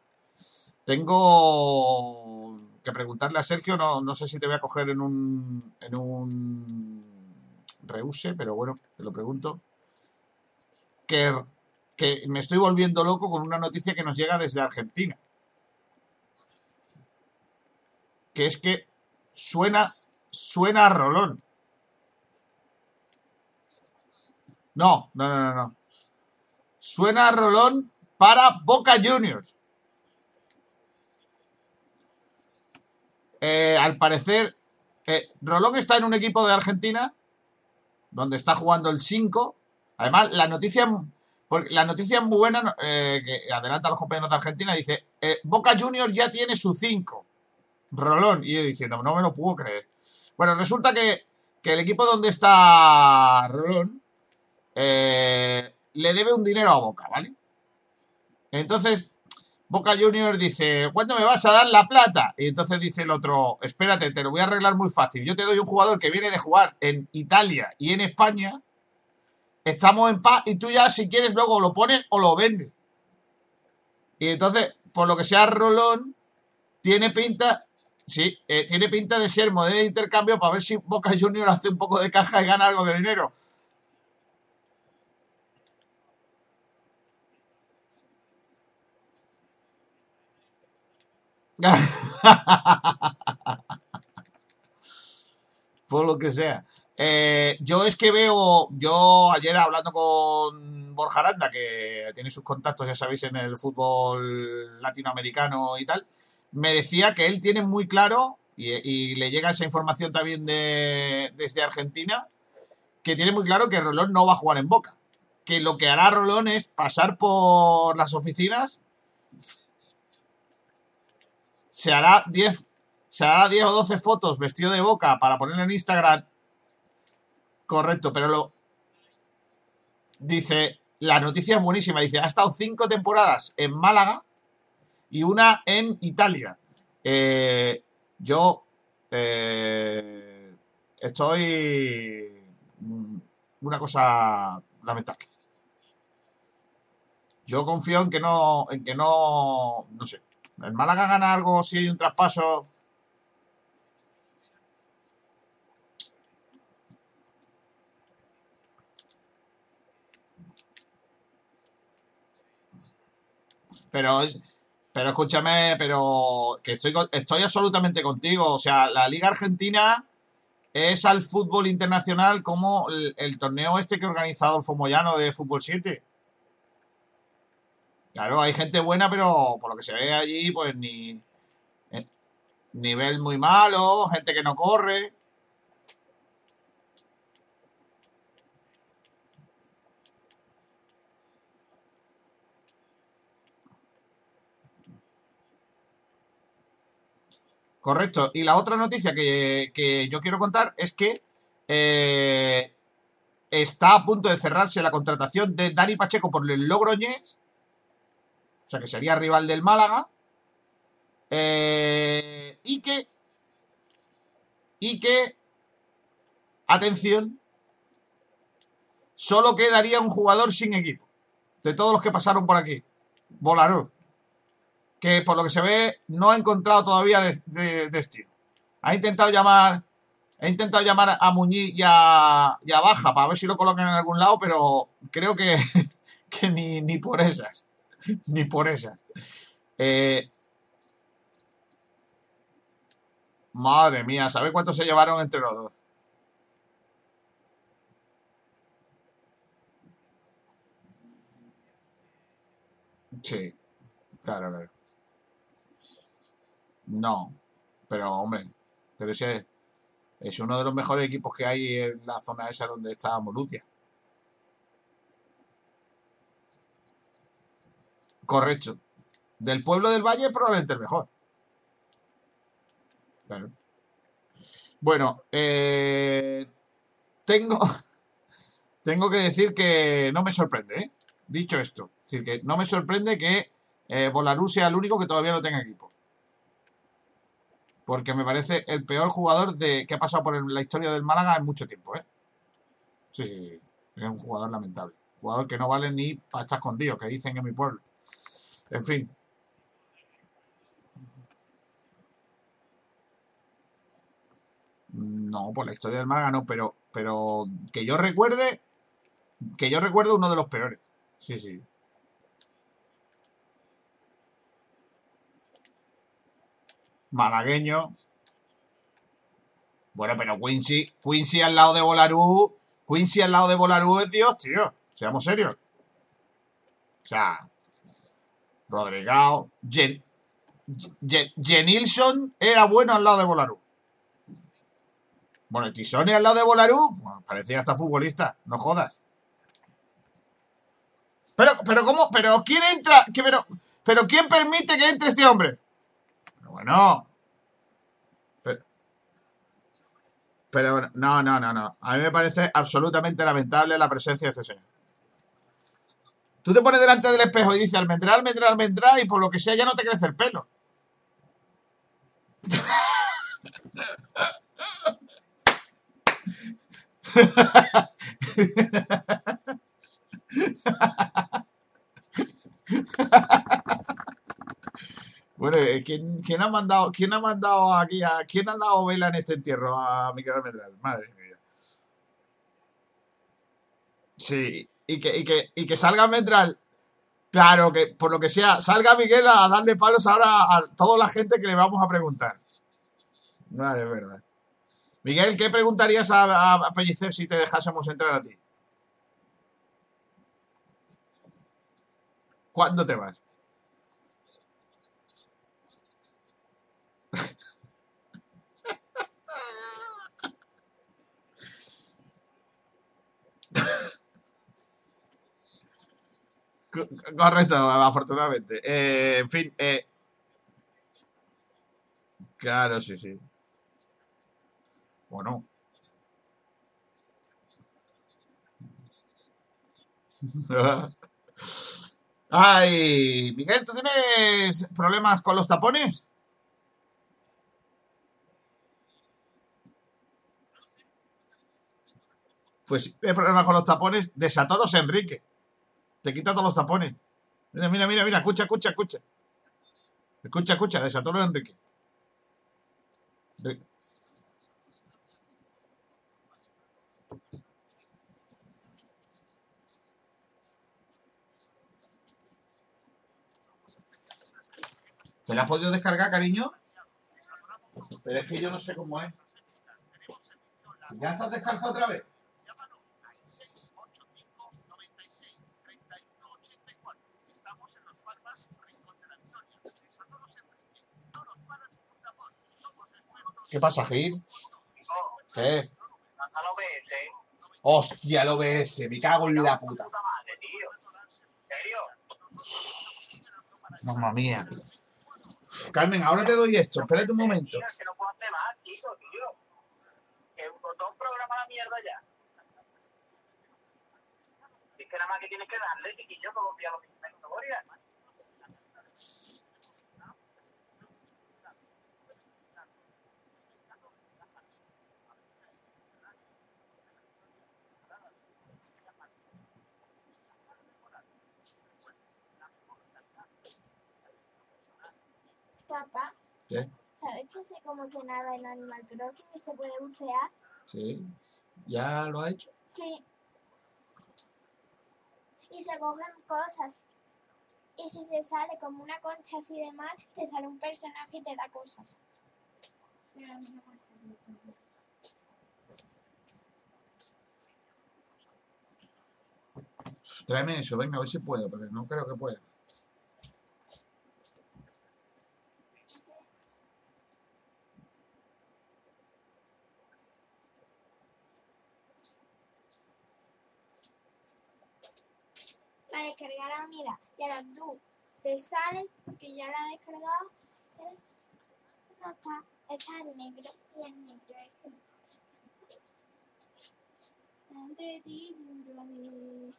A: tengo que preguntarle a Sergio, no, no sé si te voy a coger en un, en un reuse, pero bueno, te lo pregunto. Que, que me estoy volviendo loco con una noticia que nos llega desde Argentina. Que es que suena, suena a Rolón. No, no, no, no, no. Suena a Rolón para Boca Juniors. Eh, al parecer, eh, Rolón está en un equipo de Argentina donde está jugando el 5. Además, la noticia, la noticia muy buena, eh, que adelanta a los compañeros de Argentina, dice, Boca Juniors ya tiene su 5. Rolón. Y yo diciendo, no me lo puedo creer. Bueno, resulta que, que el equipo donde está Rolón le debe un dinero a Boca, ¿vale? Entonces, Boca Juniors dice, ¿cuándo me vas a dar la plata? Y entonces dice el otro, espérate, te lo voy a arreglar muy fácil. Yo te doy un jugador que viene de jugar en Italia y en España. Estamos en paz y tú ya si quieres luego lo pones o lo vendes. Y entonces, por lo que sea Rolón, tiene pinta, sí, eh, tiene pinta de ser modelo de intercambio para ver si Boca Juniors hace un poco de caja y gana algo de dinero. Por lo que sea. Eh, yo es que veo, yo ayer hablando con Borja Aranda, que tiene sus contactos, ya sabéis, en el fútbol latinoamericano y tal, me decía que él tiene muy claro, y, y le llega esa información también de, desde Argentina, que tiene muy claro que Rolón no va a jugar en Boca. Que lo que hará Rolón es pasar por las oficinas, se hará 10 se hará 10 o 12 fotos vestido de boca para ponerlo en Instagram. Correcto, pero lo dice, la noticia es buenísima, dice, ha estado 5 temporadas en Málaga y una en Italia. Eh, yo eh, estoy mm, una cosa lamentable. Yo confío en que no, en que no, no sé. ¿El Málaga gana algo si hay un traspaso? Pero es, pero escúchame, pero que estoy, estoy absolutamente contigo. O sea, la Liga Argentina es al fútbol internacional como el, el torneo este que ha organizado el Moyano de Fútbol 7. Claro, hay gente buena, pero por lo que se ve allí, pues ni eh, nivel muy malo, gente que no corre. Correcto. Y la otra noticia que, que yo quiero contar es que eh, está a punto de cerrarse la contratación de Dani Pacheco por el Logroñés, sea que sería rival del Málaga, eh, y que, y que, atención, solo quedaría un jugador sin equipo, de todos los que pasaron por aquí, Volaró, que por lo que se ve no ha encontrado todavía de- destino. Ha intentado llamar, he intentado llamar a Muñiz y a, y a Baja para ver si lo colocan en algún lado, pero creo que, que ni, ni por esas, ni por esas. Eh, madre mía, ¿sabes cuánto se llevaron entre los dos? Sí, claro, claro. No, pero hombre, pero ese es uno de los mejores equipos que hay en la zona esa donde está Molutia. Correcto. Del pueblo del Valle probablemente el mejor. Bueno, eh, tengo, tengo que decir que no me sorprende, ¿eh? Dicho esto, es decir, que no me sorprende que eh, Bolarú sea el único que todavía no tenga equipo. Porque me parece el peor jugador de que ha pasado por la historia del Málaga en mucho tiempo, ¿eh? Sí, sí, sí. Es un jugador lamentable. Jugador que no vale ni para estar escondido, que dicen en mi pueblo. En fin. No, por la historia del Málaga no, pero, pero que yo recuerde, que yo recuerdo uno de los peores. Sí, sí. Malagueño. Bueno, pero Quincy, Quincy al lado de Bolarú, Quincy al lado de Bolarú es Dios, tío. Seamos serios. O sea, Rodrigao, Jen, Jenilson era bueno al lado de Bolarú. Bueno, Tisone al lado de Bolarú, parecía hasta futbolista, no jodas. Pero, pero ¿cómo? ¿Pero quién entra? ¿Qué, pero, ¿Pero quién permite que entre este hombre? Pero bueno. Pero, pero no, no, no, no. A mí me parece absolutamente lamentable la presencia de este señor. Tú te pones delante del espejo y dices almendrá, almendrá, almendrá y por lo que sea ya no te crece el pelo. Bueno, eh, ¿quién, ¿quién, ha mandado, quién ha mandado aquí a, quién ha dado vela en este entierro a Miguel Almendral? Madre mía. Sí, y que, y que, y que salga Almendral. Claro, que por lo que sea, salga Miguel a darle palos ahora a toda la gente que le vamos a preguntar. Vale, es verdad. Miguel, ¿qué preguntarías a, a Pellicer si te dejásemos entrar a ti? ¿Cuándo te vas? Correcto, afortunadamente. Eh, en fin, eh, claro, sí, sí. Bueno. Ay, Miguel, ¿tú tienes problemas con los tapones? Pues si tienes problemas con los tapones, desatoros Enrique. Te quita todos los tapones. Mira, mira, mira, mira, escucha, escucha, escucha. Escucha, escucha, desatoro Enrique. ¿Te la has podido descargar, cariño? Pero es que yo no sé cómo es. ¿Ya estás descalzo otra vez? ¿Qué pasa, Gil? ¿Qué? Hostia, el OBS, me cago en la puta. Mamma mía. Carmen, ahora te doy esto, espérate un momento.
C: Es que no puedo hacer más, chico, tío. Que un botón programa la mierda ya. Es que nada más que tienes que darle, chiquillo, envía los
B: Papá,
A: ¿Qué?
B: ¿sabes que sé cómo se nada en Animal Crossing y se puede bucear?
A: Sí. ¿Ya lo ha hecho?
B: Sí. Y se cogen cosas. Y si se sale como una concha así de mar, te sale un personaje y te da cosas.
A: Tráeme eso, venga, a ver si puedo, pero no creo que pueda.
B: La descargar a mira, y ahora tú te sales, porque ya la he descargado, pero no está, está en negro, y en negro es que entre ti, de...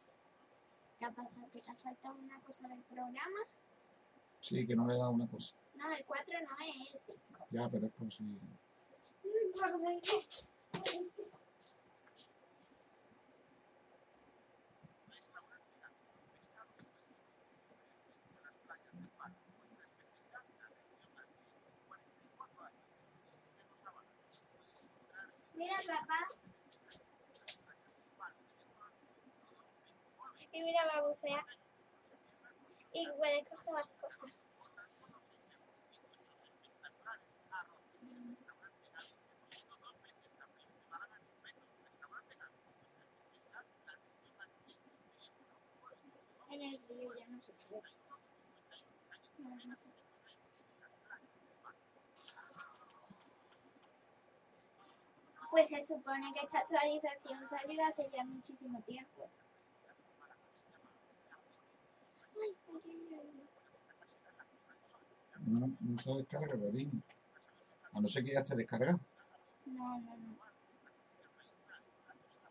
B: ¿Qué ha pasado? ¿Que te ha faltado una cosa del programa?
A: Sí, que no le da una cosa.
B: No, el 4 no es el 5.
A: Ya, pero es posible.
B: Mira, papá. Y mira, va a bucear. Y puede coger más cosas. En el río ya no se puede. No, no se puede. Pues se supone que esta actualización salió hace ya muchísimo tiempo. Ay, ay, ay, ay.
A: No, no se descarga, cariño. A no ser que ya esté descargado.
B: No, no, no.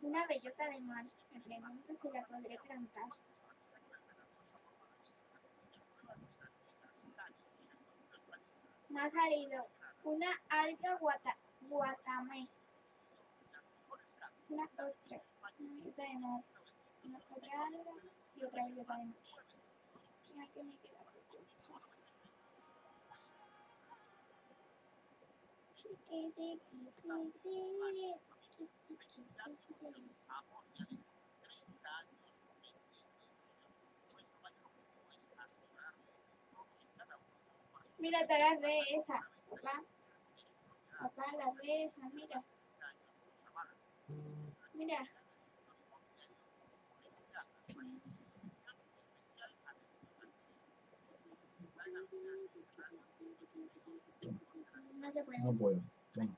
B: Una bellota de mar. Me pregunto si la podré plantar. Me ha salido una alga guata, guatame. Una de mar. Una otra y otra de me queda. Mira, te agarré esa, papá. Papá, la mira. Mira. No se puede.
A: No puedo. Toma.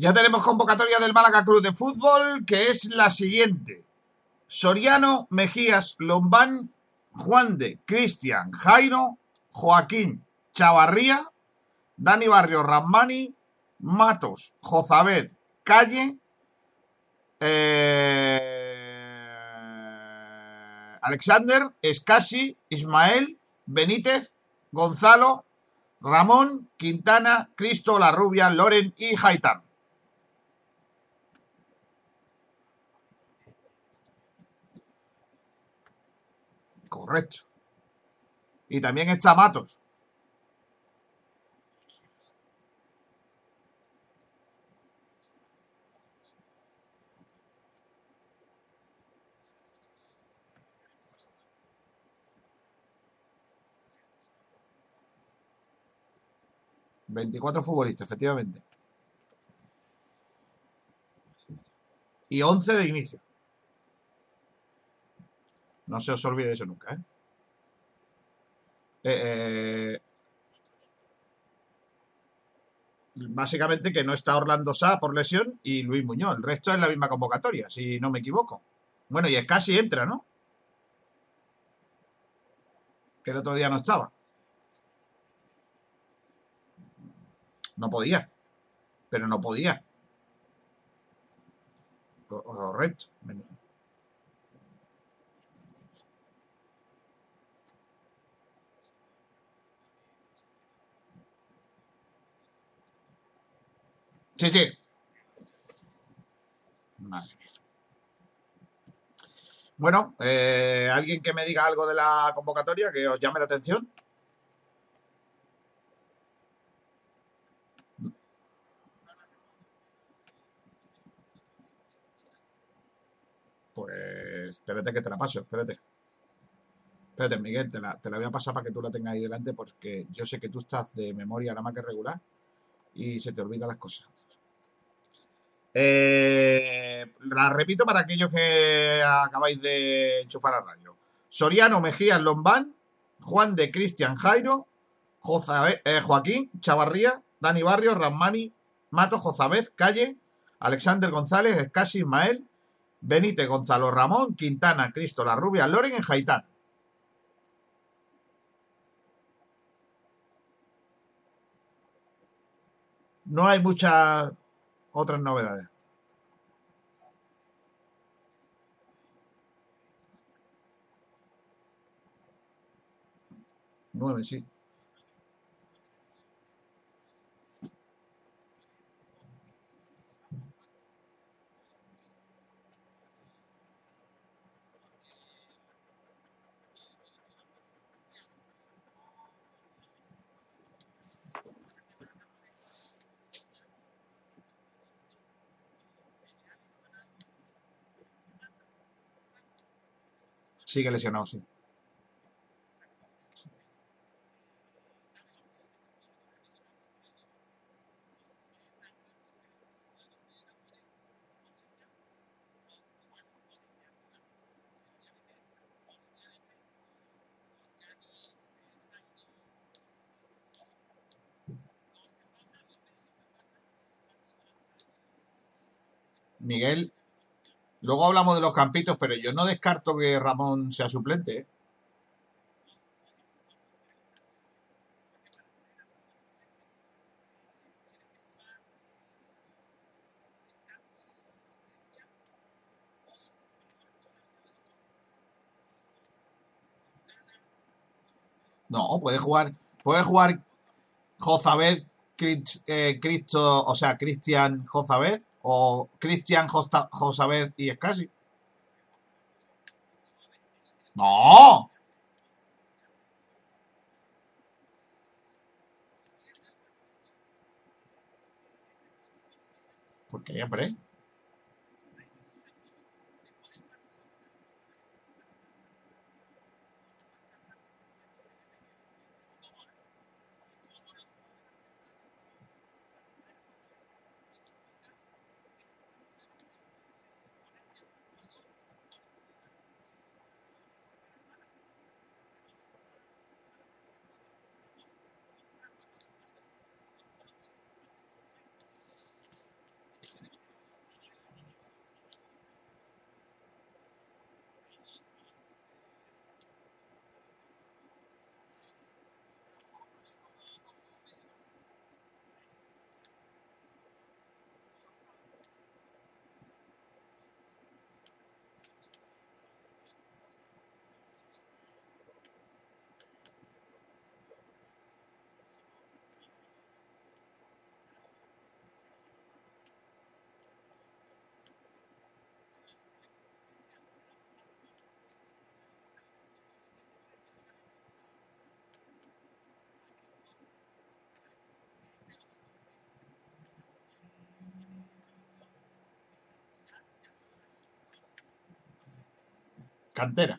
A: Ya tenemos convocatoria del Málaga Club de Fútbol, que es la siguiente. Soriano, Mejías, Lombán, Juan de, Cristian, Jairo, Joaquín, Chavarría, Dani Barrio, Ramani, Matos, Jozabed, Calle, eh, Alexander, Escasi, Ismael, Benítez, Gonzalo, Ramón, Quintana, Cristo, La Rubia, Loren y Haitán. Correcto. Y también está Matos. Veinticuatro futbolistas, efectivamente. Y 11 de inicio. No se os olvide eso nunca, ¿eh? Eh, eh, básicamente que no está Orlando Sá por lesión y Luis Muñoz. El resto es la misma convocatoria, si no me equivoco. Bueno, y es casi entra, ¿no? Que el otro día no estaba. No podía. Pero no podía. Co- Correcto. Sí. Madre mía. Bueno, eh, ¿alguien que me diga algo de la convocatoria que os llame la atención? Pues espérate que te la paso, espérate. Espérate, Miguel, te la, te la voy a pasar para que tú la tengas ahí delante porque yo sé que tú estás de memoria nada más que regular y se te olvidan las cosas. Eh, la repito para aquellos que acabáis de enchufar a radio. Soriano, Mejías, Lombán, Juan de Cristian Jairo, eh, Joaquín, Chavarría, Dani Barrio, Ramani, Mato, Jozabez, Calle, Alexander González, Escasi, Ismael, Benítez, Gonzalo Ramón, Quintana, Cristo, La Rubia, Loren en Jaitán. No hay muchas otras novedades. Nueve, sí. Sigue lesionado, sí. Miguel, luego hablamos de los campitos, pero yo no descarto que Ramón sea suplente. ¿eh? No, puede jugar, puede jugar Jozabed, Cris- eh, Cristo, o sea, Cristian Jozabed o Cristian Jozabed y Escasi. No, porque hombre. Cantera.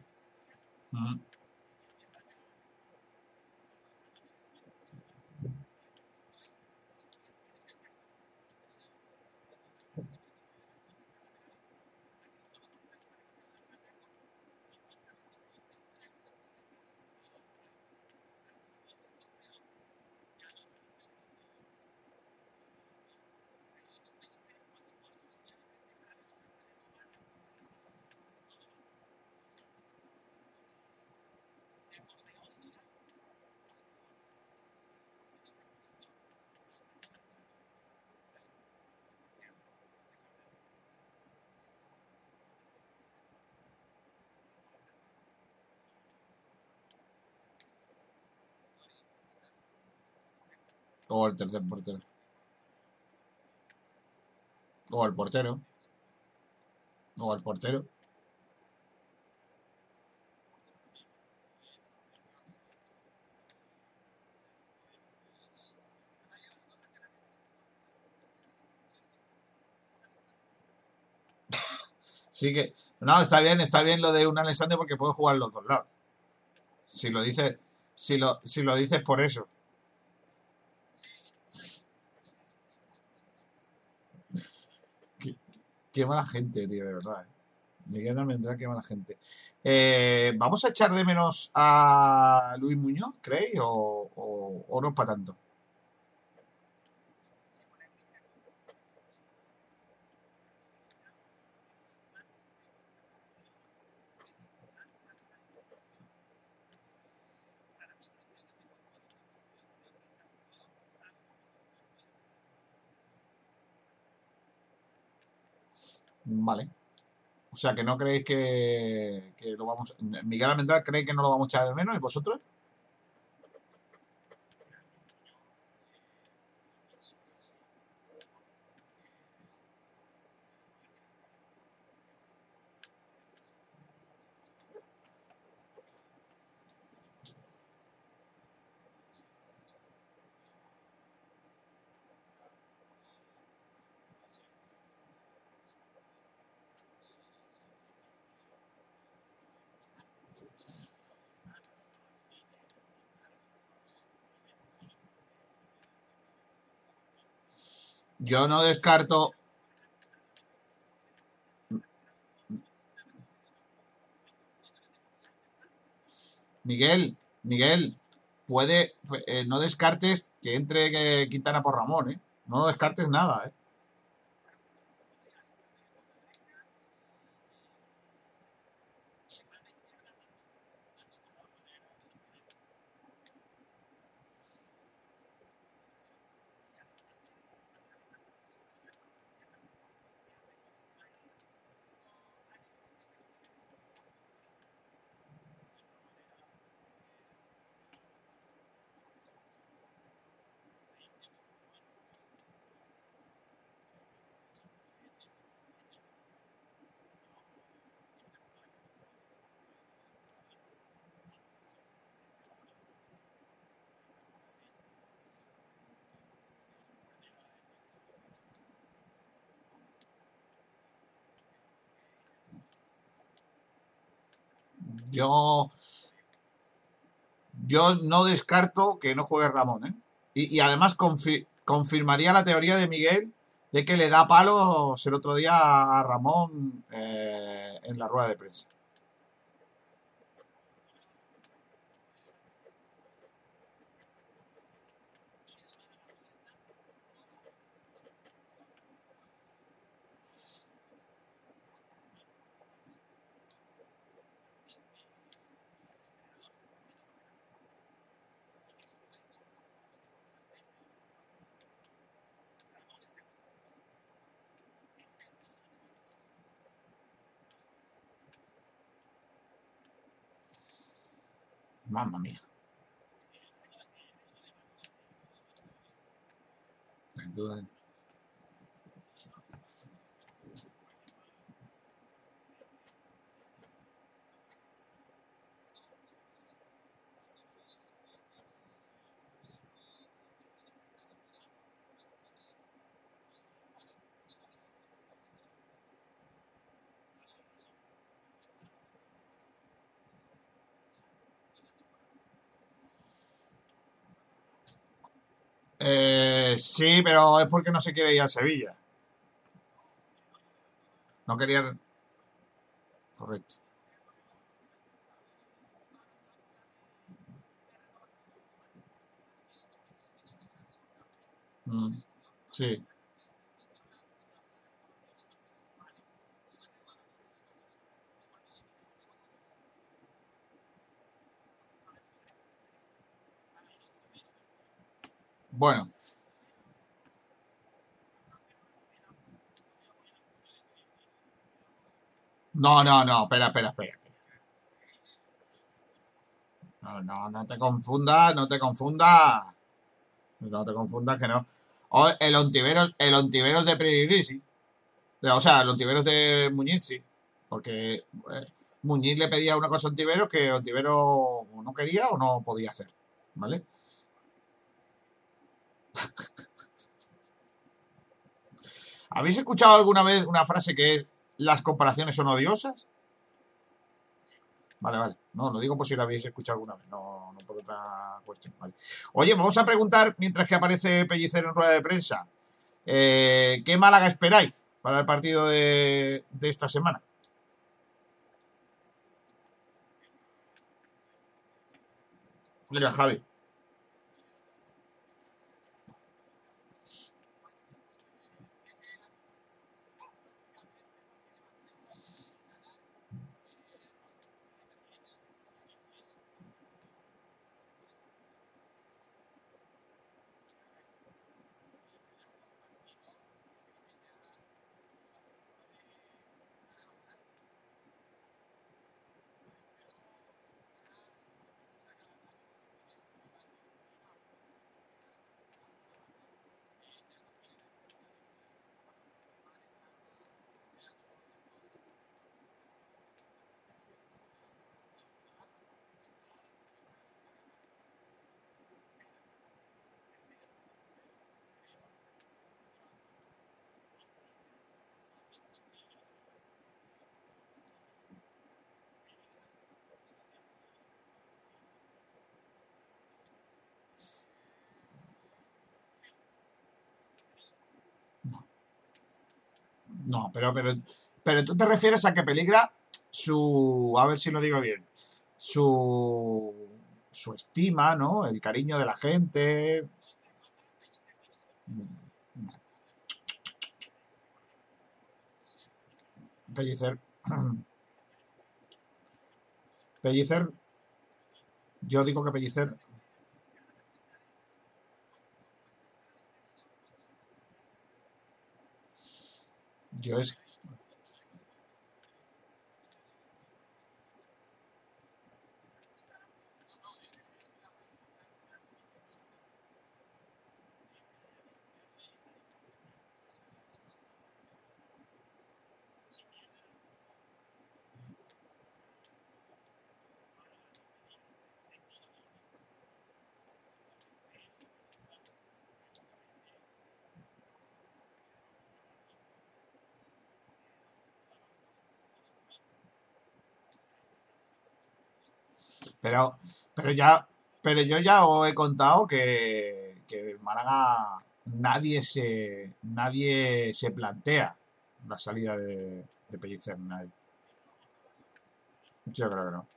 A: O el tercer portero. O el portero. O el portero. Sí que. No, está bien, está bien lo de un Alessandro porque puede jugar los dos lados. Si lo dices, si lo, si lo dices por eso. Qué mala gente, tío, de verdad. ¿eh? Miguel Almendral, qué mala gente. Eh, ¿Vamos a echar de menos a Luis Muñoz, creéis? ¿O, o, o no es para tanto? Vale. O sea, que no creéis que, que lo vamos... Miguel Almendral cree que no lo vamos a echar de menos y vosotros. Yo no descarto... Miguel, Miguel, puede... eh, no descartes que entre Quintana por Ramón, ¿eh? No descartes nada, ¿eh? Yo... Yo no descarto que no juegue Ramón, ¿eh? Y, además confi- confirmaría la teoría de Miguel de que le da palos el otro día a Ramón eh, en la rueda de prensa. Mamma mía. Sin Eh, sí, pero es porque no se quiere ir a Sevilla. No quería... Correcto. Mm, sí. Bueno, no, no, no, espera, espera, espera. No, no, no te confundas, no te confundas. No te confundas que no. O el Ontiveros, el Ontiveros de Pririgrisi. O sea, los Ontiveros de Muñiz, sí. Porque eh, Muñiz le pedía una cosa a Ontiveros que Ontiveros no quería o no podía hacer. ¿Vale? ¿Habéis escuchado alguna vez una frase que es las comparaciones son odiosas? Vale, vale. No, lo digo por si lo habéis escuchado alguna vez, no, no por otra cuestión. Vale. Oye, vamos a preguntar, mientras que aparece Pellicer en rueda de prensa, eh, ¿qué Málaga esperáis para el partido de, de esta semana? Mira, Javi. No, pero, pero, pero tú te refieres a que peligra su, a ver si lo digo bien, su, su estima, ¿no? El cariño de la gente. Pellicer. Pellicer. Yo digo que Pellicer. Yo es. Pero, pero ya, pero yo ya os he contado que, que en Málaga nadie se, nadie se plantea la salida de, de Pellicer. Yo creo que no.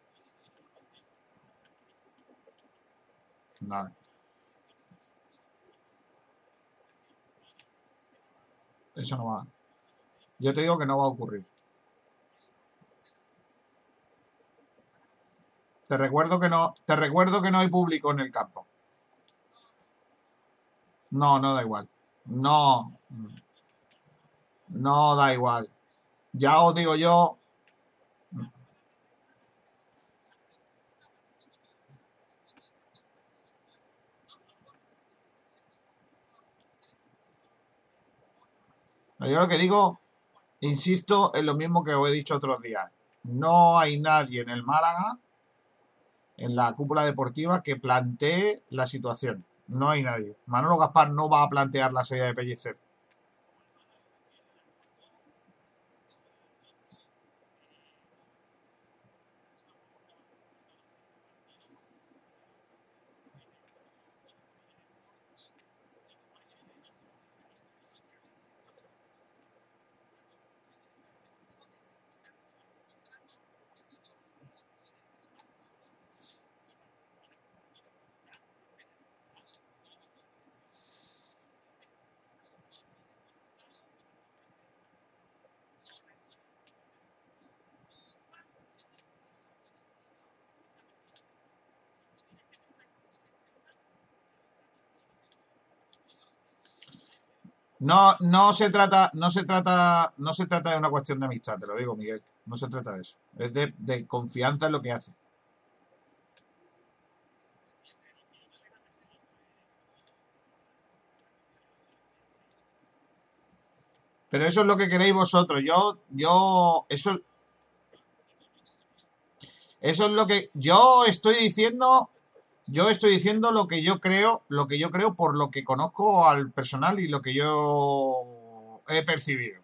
A: Nada. Eso no va. Yo te digo que no va a ocurrir. Te recuerdo que no, te recuerdo que no hay público en el campo. No, no da igual. No, no da igual. Ya os digo yo. Yo lo que digo, insisto en lo mismo que os he dicho otros días. No hay nadie en el Málaga en la cúpula deportiva que plantee la situación. No hay nadie. Manolo Gaspar no va a plantear la salida de Pellicer. No, no se trata, no se trata, no se trata de una cuestión de amistad, te lo digo, Miguel. No se trata de eso. Es de, confianza en lo que hace. Pero eso es lo que queréis vosotros. Yo, yo, eso, eso es lo que yo estoy diciendo. Yo estoy diciendo lo que yo creo, lo que yo creo por lo que conozco al personal y lo que yo he percibido.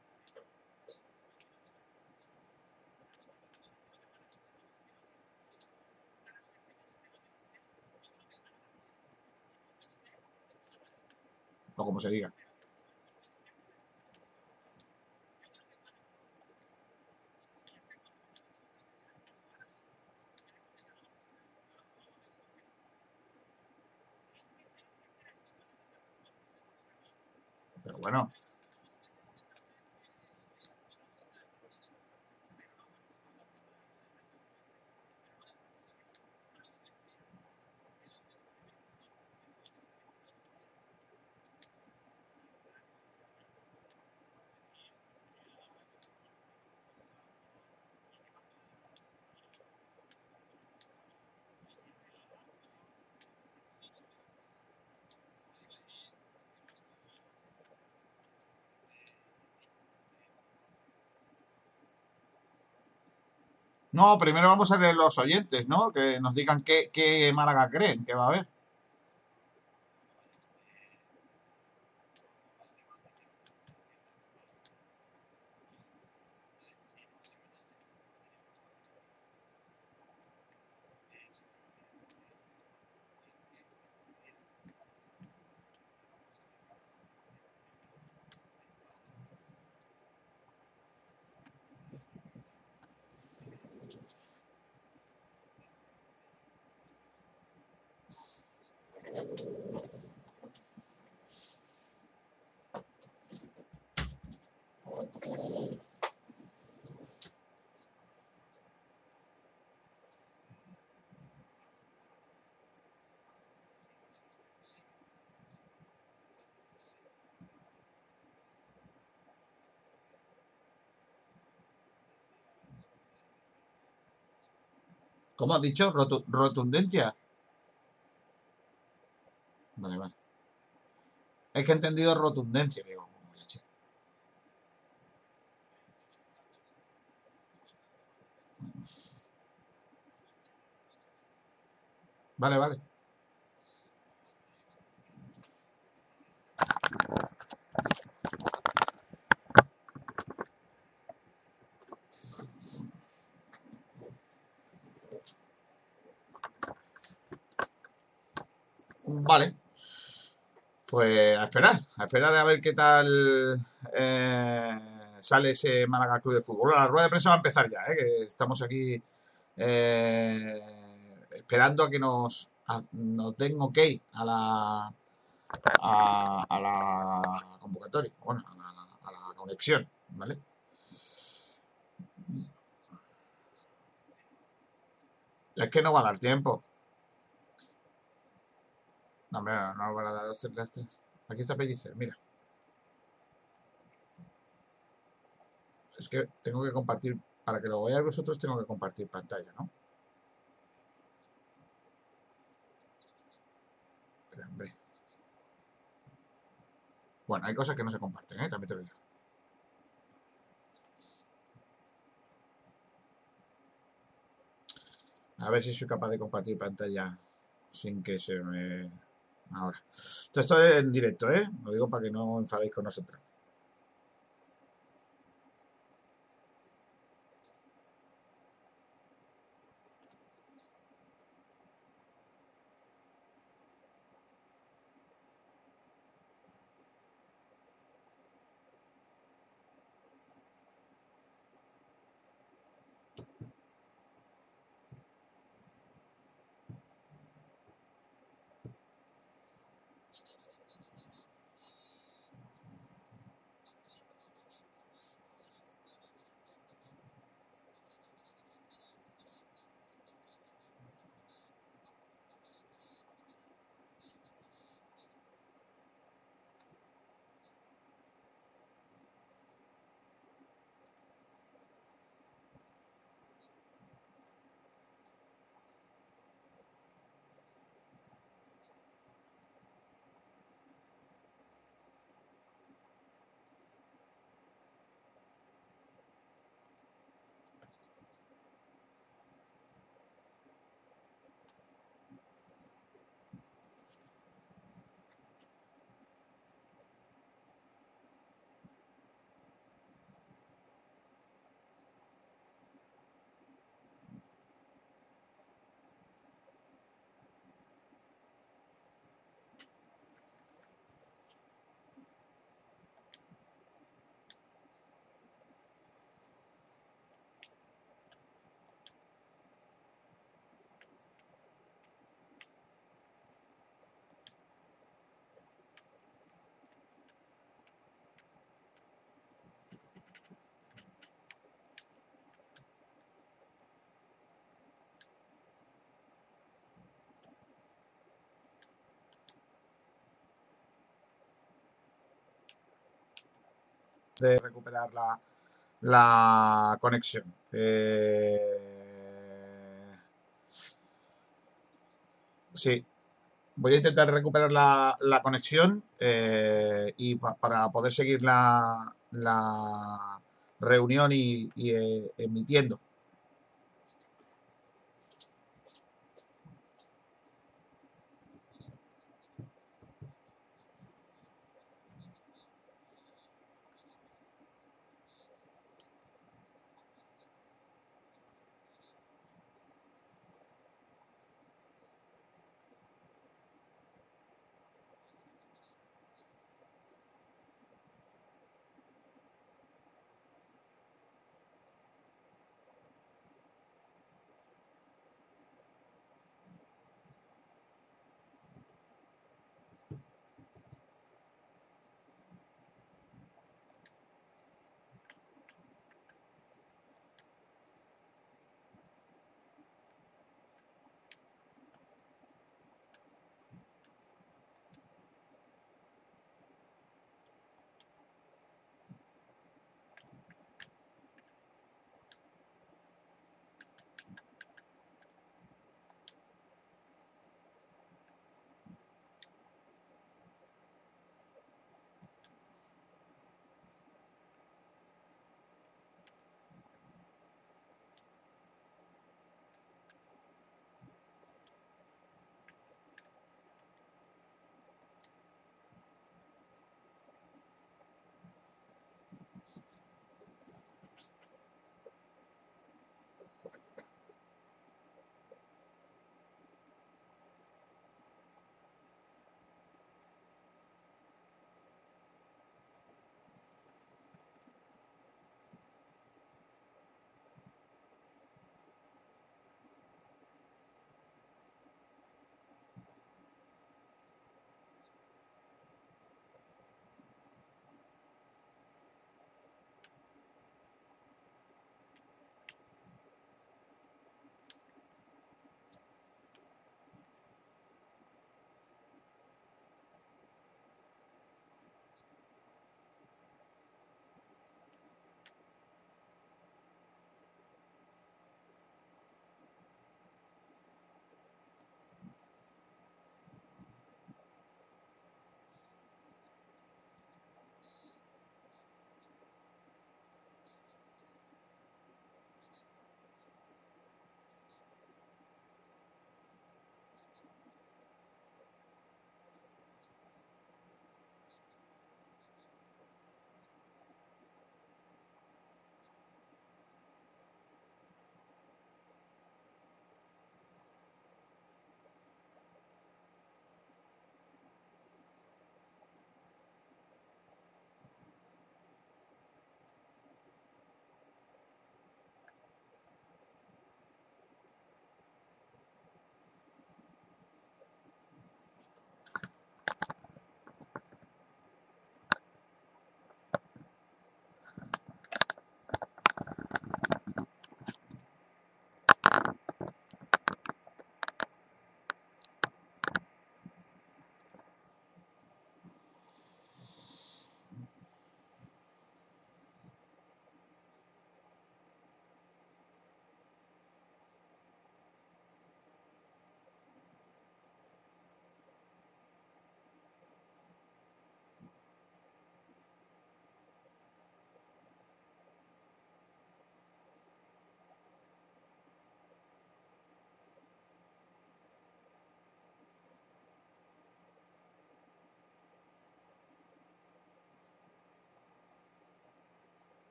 A: O como se diga. Bueno, no, primero vamos a leer los oyentes, ¿no? Que nos digan qué, qué Málaga creen que va a haber. ¿Cómo has dicho? Rotu- rotundencia. Vale, vale. Es que he entendido rotundencia, digo. Vale, vale. Vale. Pues a esperar, a esperar a ver qué tal eh, sale ese Málaga Club de Fútbol. La rueda de prensa va a empezar ya, ¿eh? que estamos aquí eh, esperando a que nos, a- nos den ok a la, a, la convocatoria, bueno, a la conexión, ¿vale? Es que no va a dar tiempo. No, hombre, no, no van a dar los tres. las tres. Aquí está Pellicer, mira. Es que tengo que compartir, para que lo veáis vosotros, tengo que compartir pantalla, ¿no? Pero, hombre. Bueno, hay cosas que no se comparten, ¿eh? También te lo digo. A ver si soy capaz de compartir pantalla sin que se me... Ahora. Esto esto es en directo, ¿eh? Lo digo para que no enfadéis con nosotros. De recuperar la, la conexión. Eh, sí, voy a intentar recuperar la, la conexión eh, y pa- para poder seguir la, la reunión y, y, eh, emitiendo.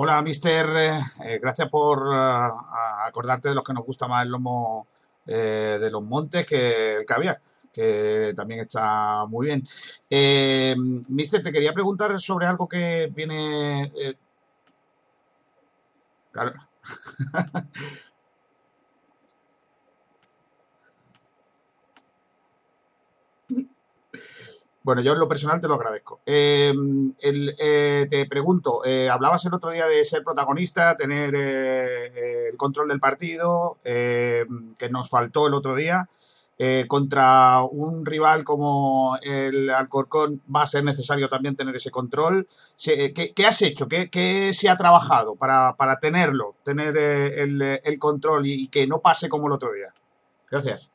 A: Hola, mister. eh, eh, gracias por a- acordarte de los que nos gusta más el lomo eh, de los montes que el caviar, que también está muy bien. Eh, mister, te quería preguntar sobre algo que viene... eh, claro. Bueno, yo en lo personal te lo agradezco. Eh, eh, te pregunto, eh, hablabas el otro día de ser protagonista, tener el control del partido, que nos faltó el otro día. Contra un rival como el Alcorcón va a ser necesario también tener ese control. ¿Qué, has hecho? ¿Qué, se ha trabajado para, para tenerlo, tener el, control y que no pase como el otro día? Gracias.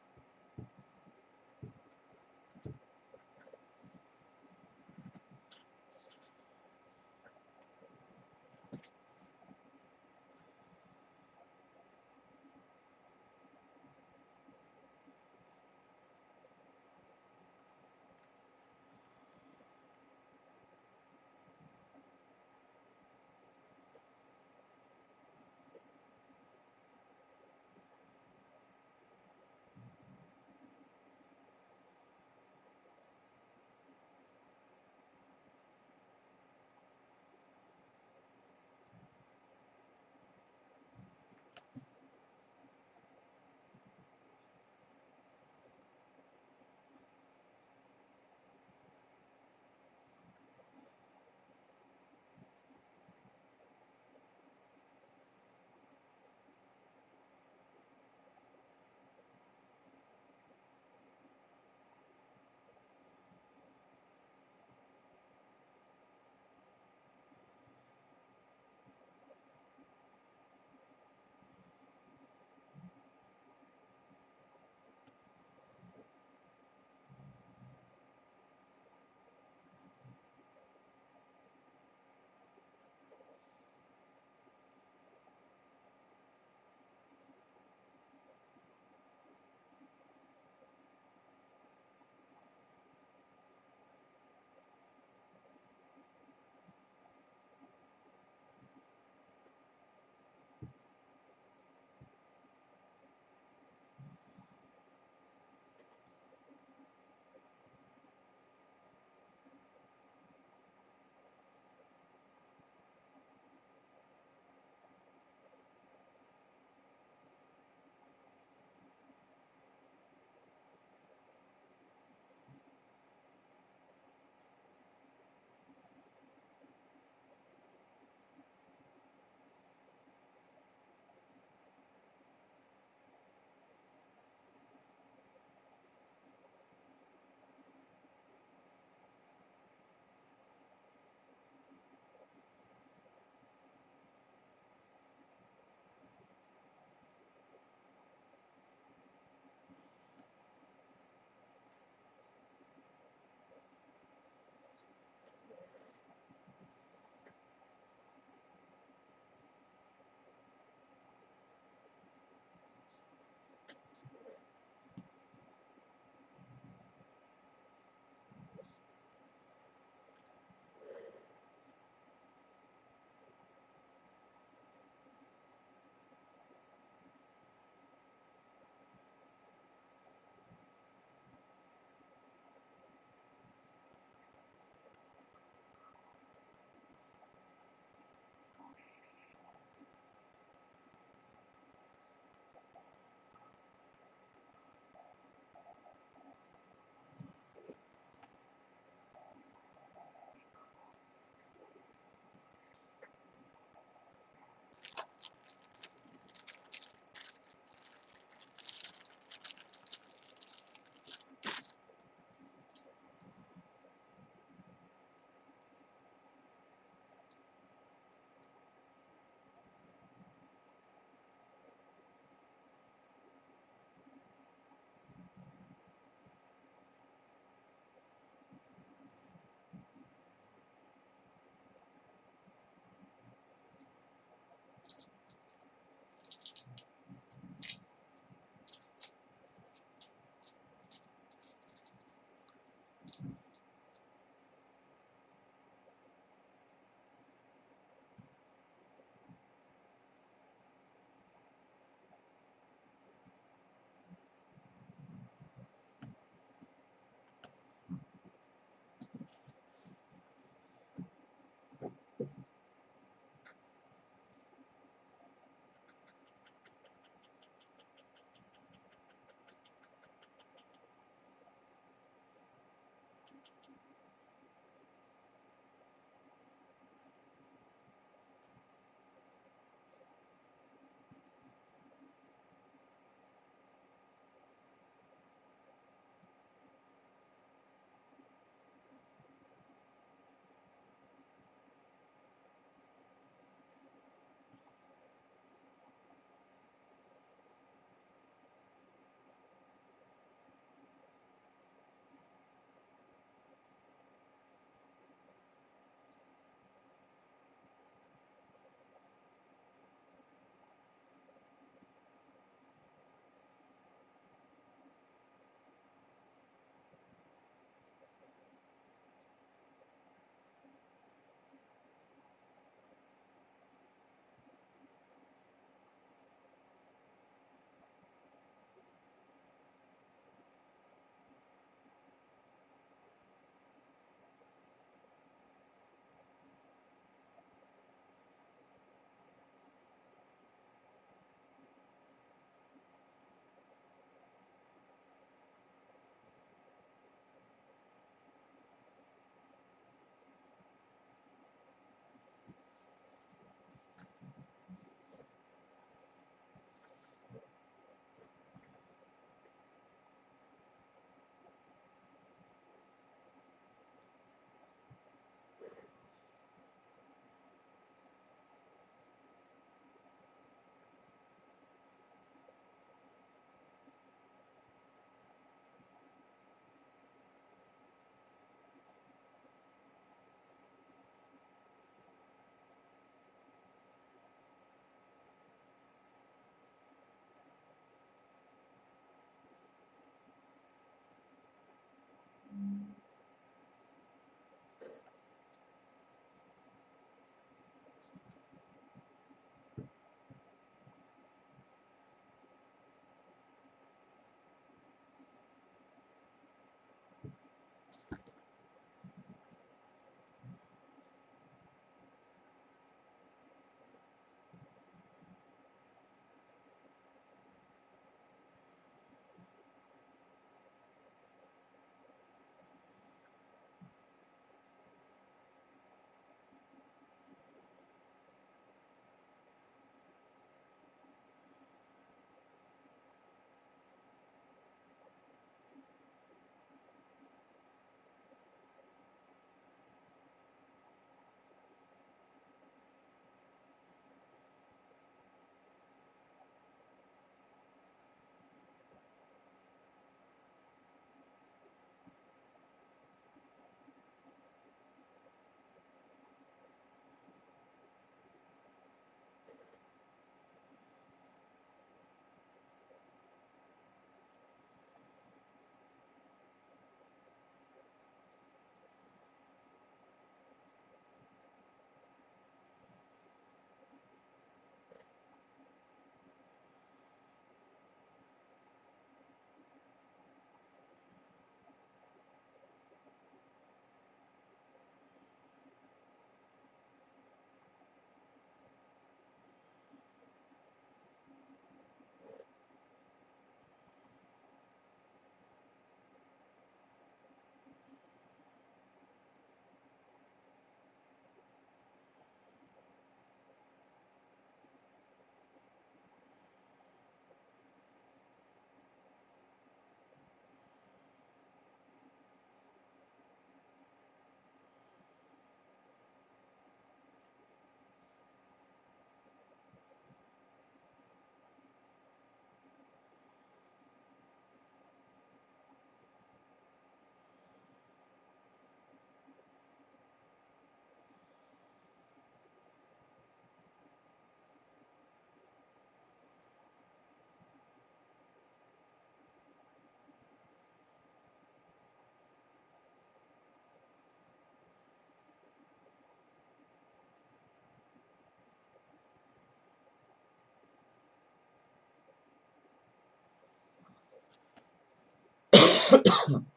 A: ん?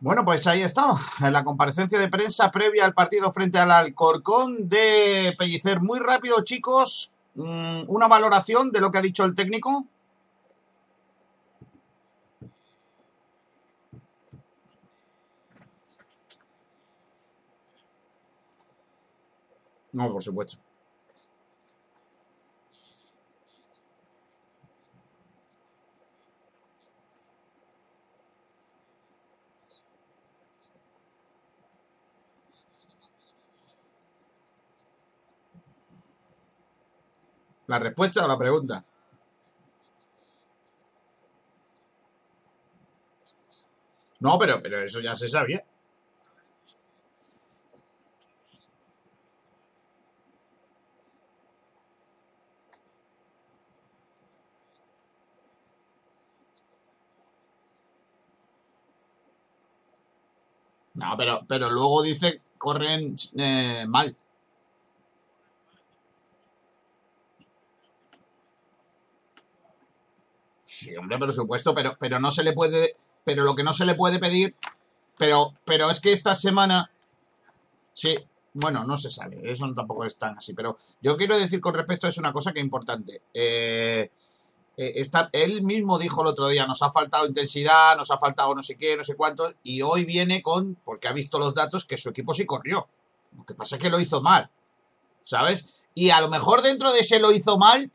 A: Bueno, pues ahí está, en la comparecencia de prensa previa al partido frente al Alcorcón de Pellicer. Muy rápido, chicos, mm, una valoración de lo que ha dicho el técnico. No, por supuesto. ¿La respuesta o la pregunta? No, pero, pero eso ya se sabía. No, pero, pero luego dice corren eh, mal. Sí, hombre, por supuesto, pero, pero no se le puede, pero lo que no se le puede pedir, pero, pero es que esta semana, sí, bueno, no se sabe, eso tampoco es tan así, pero yo quiero decir con respecto a eso una cosa que es importante. Eh, eh, está, él mismo dijo el otro día, nos ha faltado intensidad, nos ha faltado no sé qué, no sé cuánto, y hoy viene con, porque ha visto los datos, que su equipo sí corrió. Lo que pasa es que lo hizo mal, ¿sabes? Y a lo mejor dentro de ese lo hizo mal,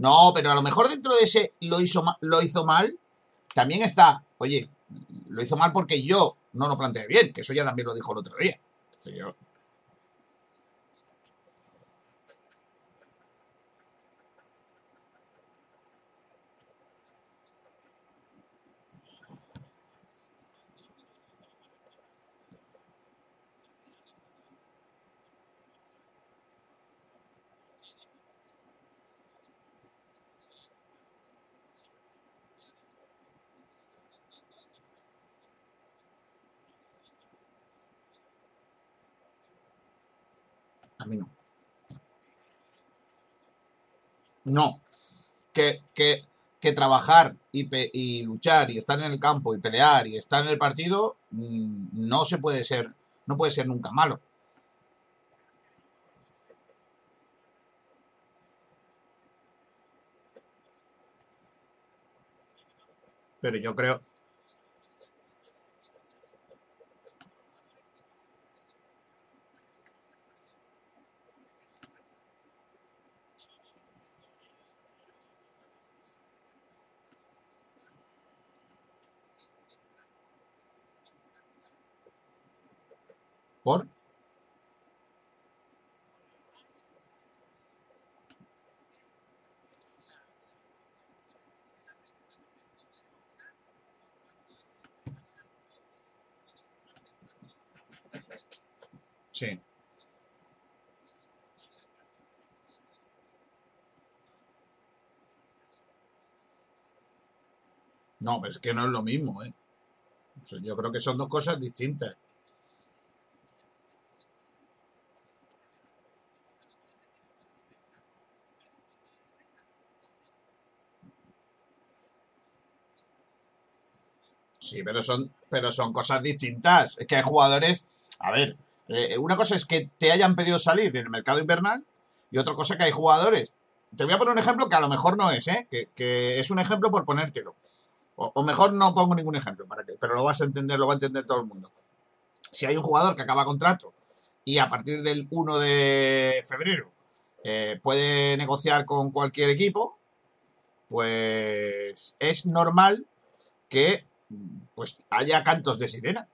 A: no, pero a lo mejor dentro de ese lo hizo, lo hizo mal, también está, oye, lo hizo mal porque yo no lo planteé bien, que eso ya también lo dijo el otro día. Entonces yo- a mí no. No, que, que, que trabajar y, y luchar y estar en el campo y pelear y estar en el partido mm, no se puede ser, no puede ser nunca malo. Pero yo creo, por sí. No, pero es que no es lo mismo, ¿eh? Yo creo que son dos cosas distintas. Sí, pero son, pero son cosas distintas. Es que hay jugadores. A ver, eh, una cosa es que te hayan pedido salir en el mercado invernal y otra cosa que hay jugadores. Te voy a poner un ejemplo que a lo mejor no es, ¿eh? Que, que es un ejemplo por ponértelo. O, mejor no pongo ningún ejemplo, para que, pero lo vas a entender, lo va a entender todo el mundo. Si hay un jugador que acaba contrato y a partir del 1 de febrero eh, puede negociar con cualquier equipo, pues es normal que pues haya cantos de sirena,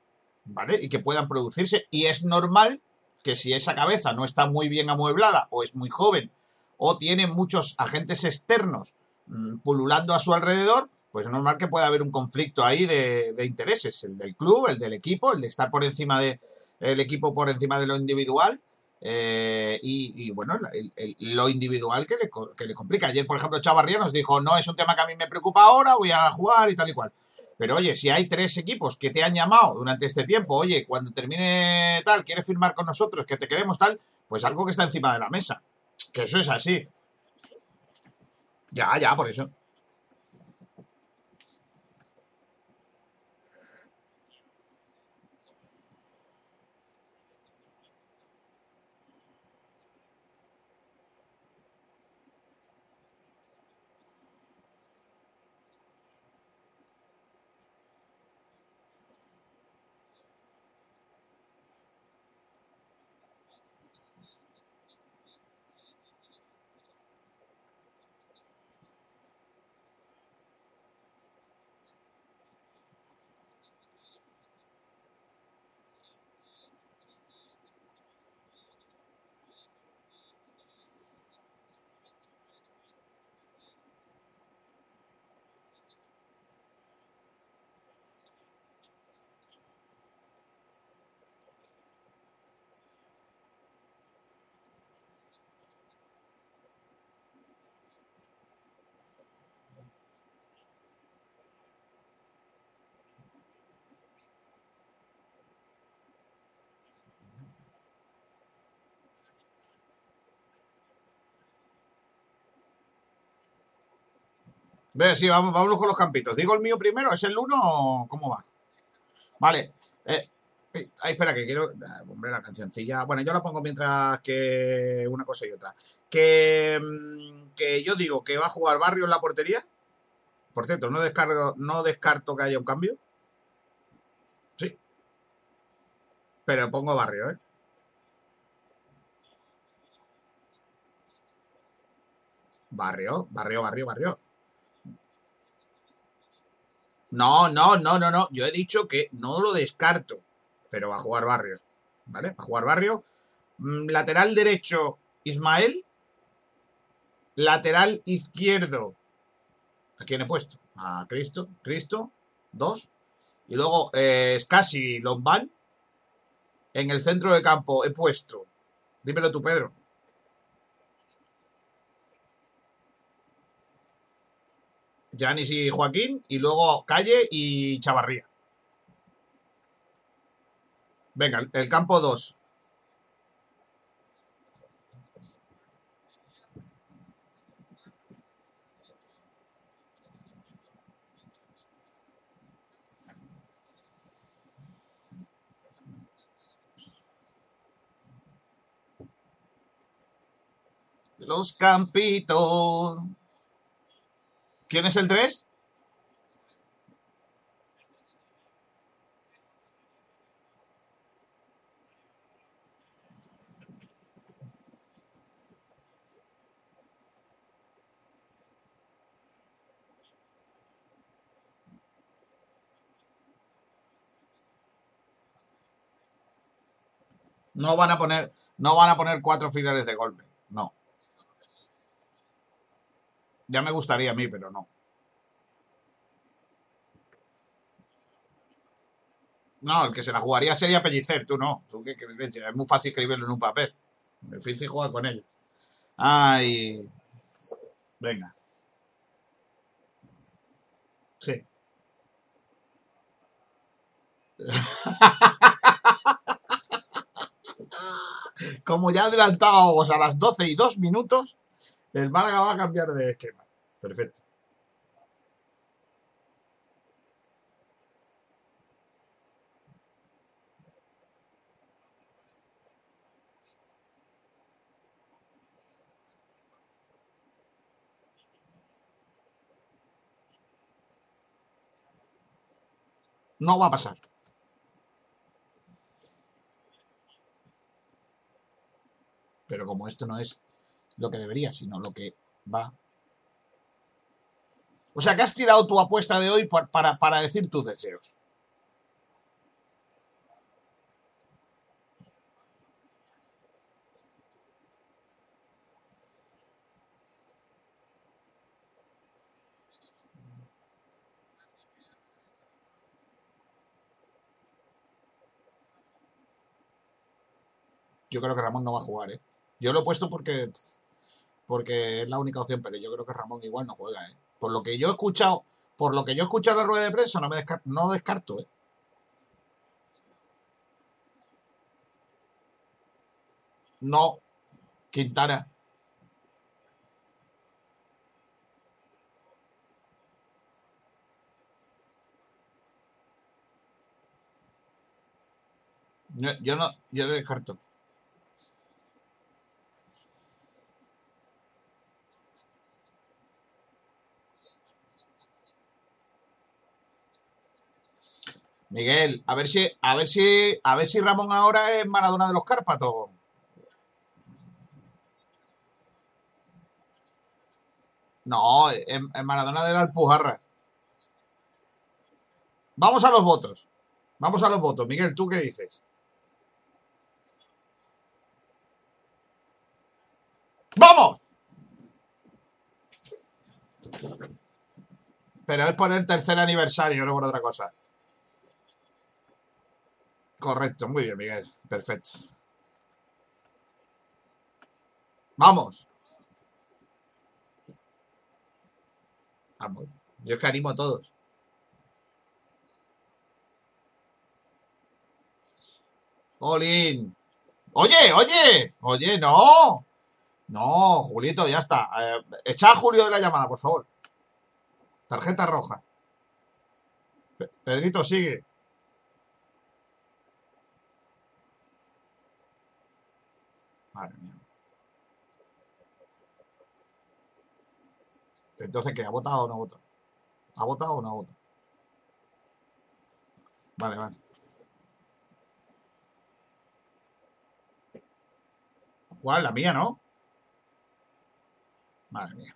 A: ¿vale? Y que puedan producirse. Y es normal que si esa cabeza no está muy bien amueblada o es muy joven o tiene muchos agentes externos mm, pululando a su alrededor, pues es normal que pueda haber un conflicto ahí de, intereses, el del club, el del equipo, el de estar por encima de el equipo por encima de lo individual. eh, y, bueno, el- lo individual que le, que le complica. Ayer, por ejemplo, Chavarría nos dijo, no es un tema que a mí me preocupa ahora, voy a jugar y tal y cual. Pero oye, si hay tres equipos que te han llamado durante este tiempo, oye, cuando termine tal, quieres firmar con nosotros, que te queremos tal, pues algo que está encima de la mesa. Que eso es así. Ya, ya, por eso. Ve, sí, vamos, vámonos con los campitos. ¿Digo el mío primero? ¿Es el uno o cómo va? Vale. Eh, eh, espera, que quiero. ah, Hombre, la cancioncilla. Bueno, yo la pongo mientras que una cosa y otra. Que, mm, que yo digo que va a jugar Barrio en la portería. Por cierto, no descargo, no descarto que haya un cambio. Sí. Pero pongo barrio, ¿eh? Barrio, barrio, barrio, barrio. No, no, no, no, no. Yo he dicho que no lo descarto. Pero va a jugar barrio. ¿Vale? Va a jugar barrio. Mm, Lateral derecho, Ismael. Lateral izquierdo. ¿A quién he puesto? A Cristo. Cristo. Dos. Y luego eh, Scassi Lombán. En el centro de campo he puesto. Dímelo tú, Pedro. Yanis y Joaquín. Y luego Calle y Chavarría. Venga, el- campo 2. Los campitos. ¿Quién es el 3? No van a poner, no van a poner cuatro finales de golpe. No. Ya me gustaría a mí, pero no. No, el que se la jugaría sería Pellicer, tú no. Tú qué leche? es muy fácil escribirlo en un papel. Difícil jugar con ello. Ay. Venga. Sí. Como ya adelantábamos a las 12 y 2 minutos, el Málaga va a cambiar de esquema. Perfecto. No va a pasar. Pero como esto no es lo que debería, sino lo que va. O sea que has tirado tu apuesta de hoy por- para, para decir tus deseos. Yo creo que Ramón no va a jugar, ¿eh? Yo lo he puesto porque, porque es la única opción, pero yo creo que Ramón igual no juega, ¿eh? Por lo que yo he escuchado, por lo que yo he escuchado en la rueda de prensa, no me descar- no descarto, ¿eh? No, Quintana. Yo, yo no, yo descarto. Miguel, a ver si, a ver si, a ver si Ramón ahora es Maradona de los Cárpatos. No, es, Maradona de la Alpujarra. Vamos a los votos. Vamos a los votos. Miguel, ¿tú qué dices? ¡Vamos! Pero es por el tercer aniversario, no por otra cosa. Correcto, muy bien, Miguel. Perfecto. Vamos. Vamos. Yo que animo a todos. Olin. Oye, oye, oye, no. No, Julito, ya está. Eh, echa a Julio de la llamada, por favor. Tarjeta roja. Pe- Pedrito, sigue. Madre mía. Entonces, ¿qué? ¿Ha votado o no ha votado? ¿Ha votado o no ha votado? Vale, vale. ¿Cuál? La mía, ¿no? Madre mía.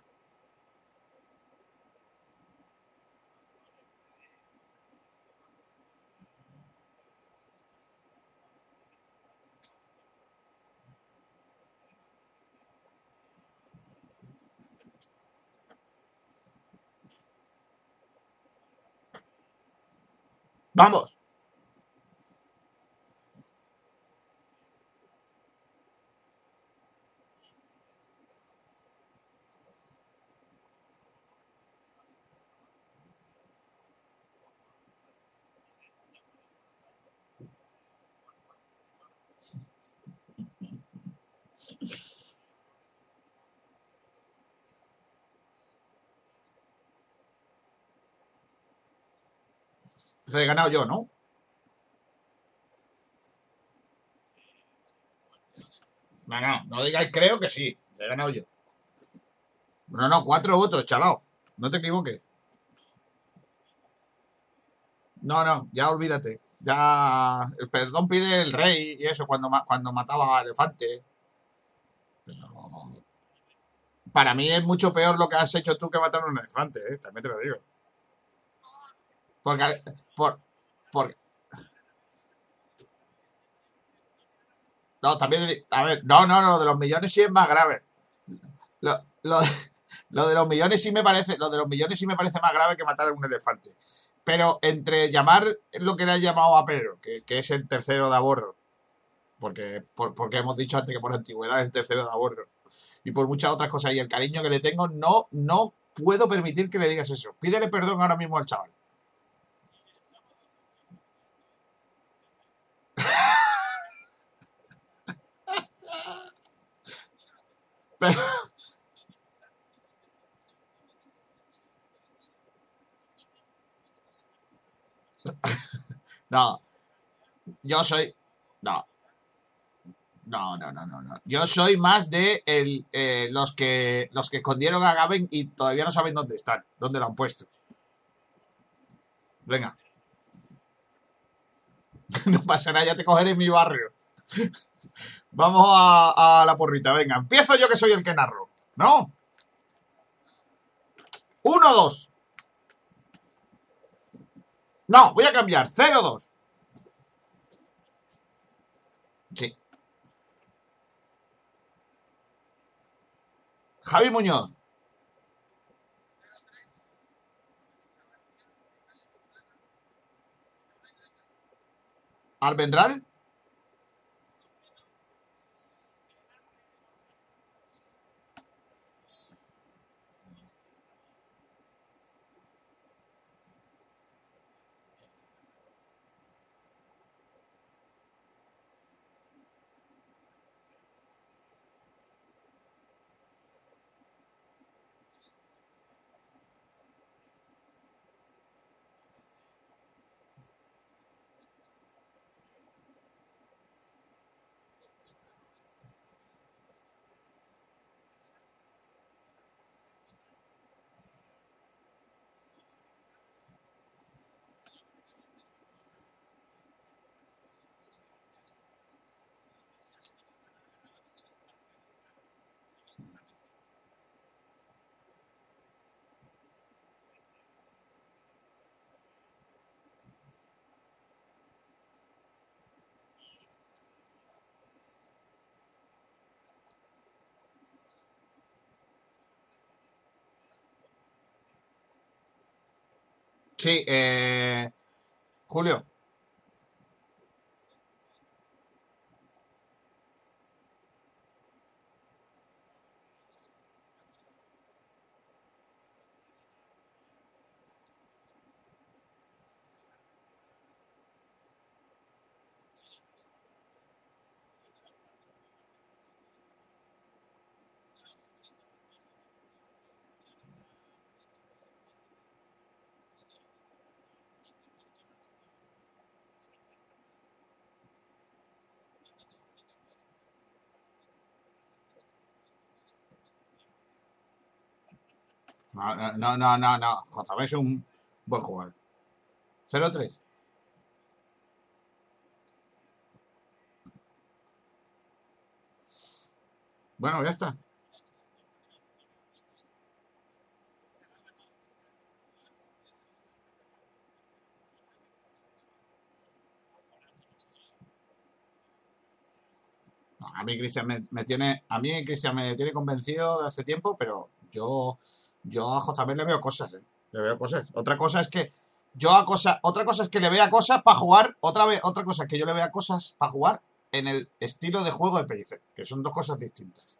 A: Vamos. Entonces he ganado yo, ¿no? No, no, no digáis creo que sí. He ganado yo. No, no, cuatro votos, chalao. No te equivoques. No, no, ya olvídate. Ya. El perdón pide el rey y eso cuando, cuando mataba a elefante. Pero. Para mí es mucho peor lo que has hecho tú que matar a un elefante, ¿eh? También te lo digo. Porque. Por, por, no, también. A ver, no, no, no, lo de los millones sí es más grave. Lo, lo, lo de los millones sí me parece. Lo de los millones sí me parece más grave que matar a un elefante. Pero entre llamar lo que le ha llamado a Pedro, que, que es el tercero de a bordo, porque, por- porque hemos dicho antes que por antigüedad es el tercero de a bordo, y por muchas otras cosas, y el cariño que le tengo, no, no puedo permitir que le digas eso. Pídele perdón ahora mismo al chaval. No, yo soy. No, no, no, no, no, no. Yo soy más de el, eh, los que los que escondieron a Gaben y todavía no saben dónde están, dónde lo han puesto. Venga, no pasa nada, ya te cogeré en mi barrio. Vamos a, la porrita, venga. Empiezo yo que soy el que narro. ¿No? Uno, dos. No, voy a cambiar. Cero, dos. Sí. Javi Muñoz. Almendral. Sí, eh, Julio. No, no, no, no, no. Es un buen jugador. 0-3. Bueno, ya está. A mí Cristian me, me tiene, a mí Cristian me tiene convencido de hace tiempo, pero yo, yo a Jozabet le veo cosas, ¿eh? Le veo cosas. Otra cosa es que yo a cosas, otra cosa es que le vea cosas para jugar, otra vez, otra cosa es que yo le vea cosas para jugar en el estilo de juego de Pellicer, que son dos cosas distintas.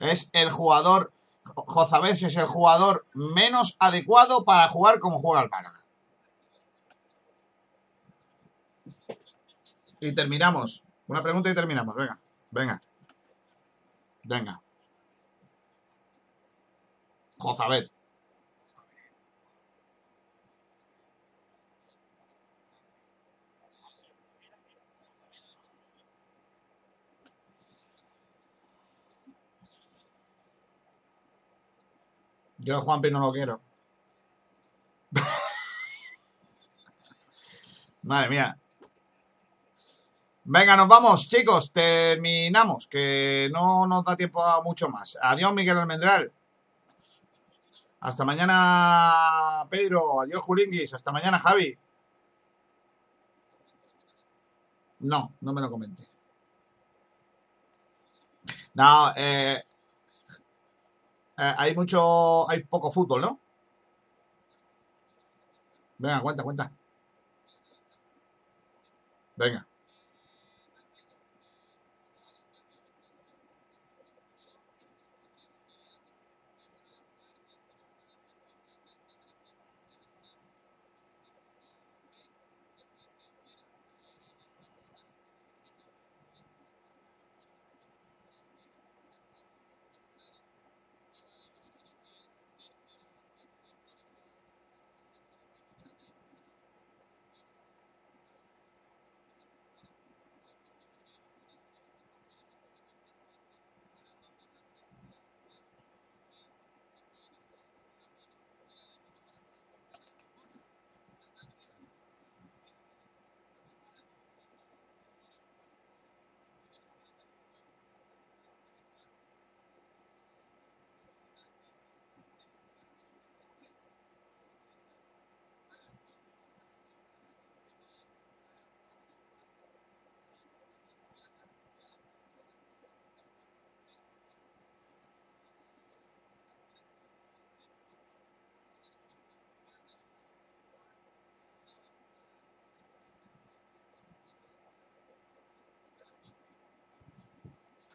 A: Es el jugador, Jozabet es el jugador menos adecuado para jugar como juega el Málaga. Y terminamos. Una pregunta y terminamos. Venga, venga. Venga. Jozabet. Yo a Juanpi no lo quiero. Madre mía. Venga, nos vamos, chicos. Terminamos, que no nos da tiempo a mucho más. Adiós, Miguel Almendral. Hasta mañana, Pedro. Adiós, Julinguis. Hasta mañana, Javi. No, no me lo comentes. No, eh, eh, hay mucho, hay poco fútbol, ¿no? Venga, cuenta, cuenta. Venga.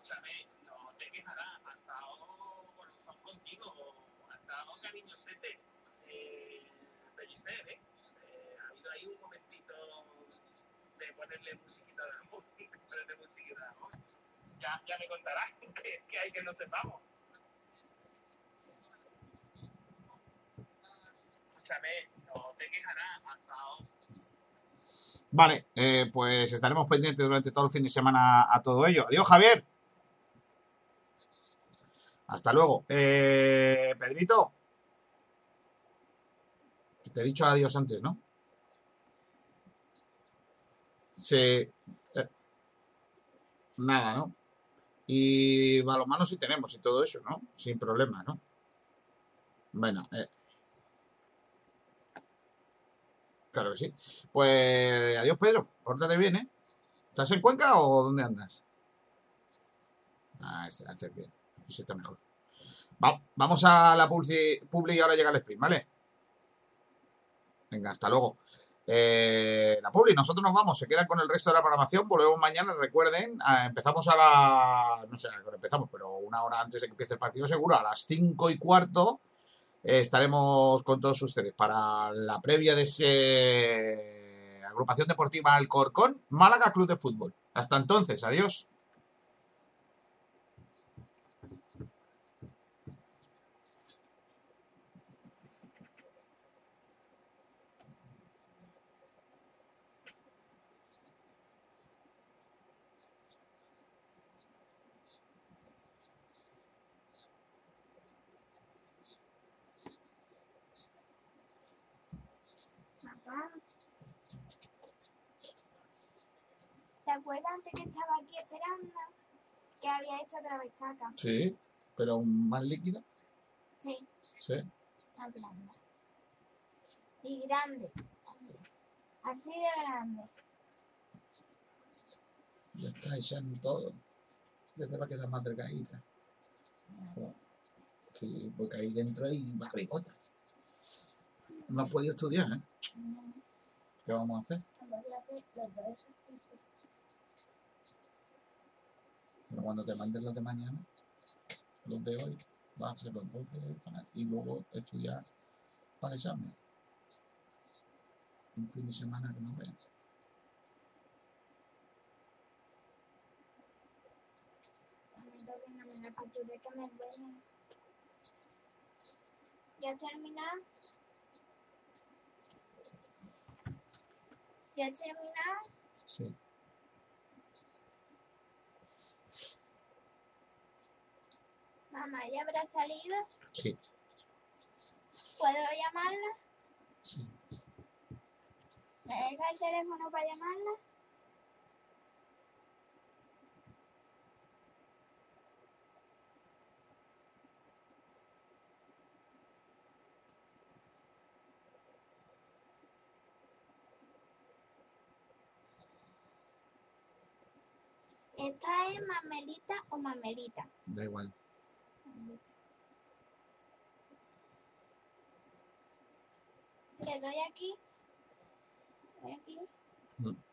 C: Escúchame, no te quejarás, ha estado corazón contigo, ha estado cariñosete, eh, ¿eh? Eh, Ha habido ahí un momentito de ponerle musiquita de amor, ponerle musiquita de amor. Ya, ya me contarás que, que hay que no sepamos. Escúchame, no te quejarás, ha estado
A: Vale, eh, pues estaremos pendientes durante todo el fin de semana a todo ello. Adiós, Javier. Hasta luego. Eh, Pedrito. Te he dicho adiós antes, ¿no? Sí. eh, nada, ¿no? Y balonmano sí tenemos y todo eso, ¿no? Sin problema, ¿no? Bueno, eh, claro que sí. Pues adiós, Pedro. Pórtate bien, ¿eh? ¿Estás en Cuenca o dónde andas? Ah, ese hacer bien. Ese está mejor. Va- vamos a la publi, y ahora llega el sprint, ¿vale? Venga, hasta luego. Eh, la publi, nosotros nos vamos, se quedan con el resto de la programación, volvemos mañana, recuerden, ah, empezamos a la, no sé empezamos, pero una hora antes de que empiece el partido seguro, a las cinco y cuarto, eh, estaremos con todos ustedes para la previa de ese agrupación deportiva Alcorcón, Málaga Club de Fútbol. Hasta entonces, adiós.
B: Que estaba aquí esperando? Que había hecho otra vez caca.
A: Sí, pero más líquida.
B: Sí,
A: Sí.
B: más blanda. Y grande. también. Así de grande.
A: Ya está echando todo. Ya te va a quedar más delgadita. Sí, porque ahí dentro hay barrigotas. No has podido estudiar, ¿eh? ¿Qué vamos a hacer?
B: no podía hacer los dos
A: Pero cuando te manden los de mañana, los de hoy, vas a hacer los dos de esta y luego estudiar para el examen. Un fin de semana que no
B: que me duele. ¿Ya terminado? ¿Ya terminado?
A: Sí.
B: Mamá, ¿ya habrá salido?
A: Sí.
B: ¿Puedo llamarla?
A: Sí.
B: ¿Me deja el teléfono para llamarla? ¿Esta es mamelita o mamelita?
A: Da igual.
B: Le doy aquí. Le doy aquí.
A: Mm.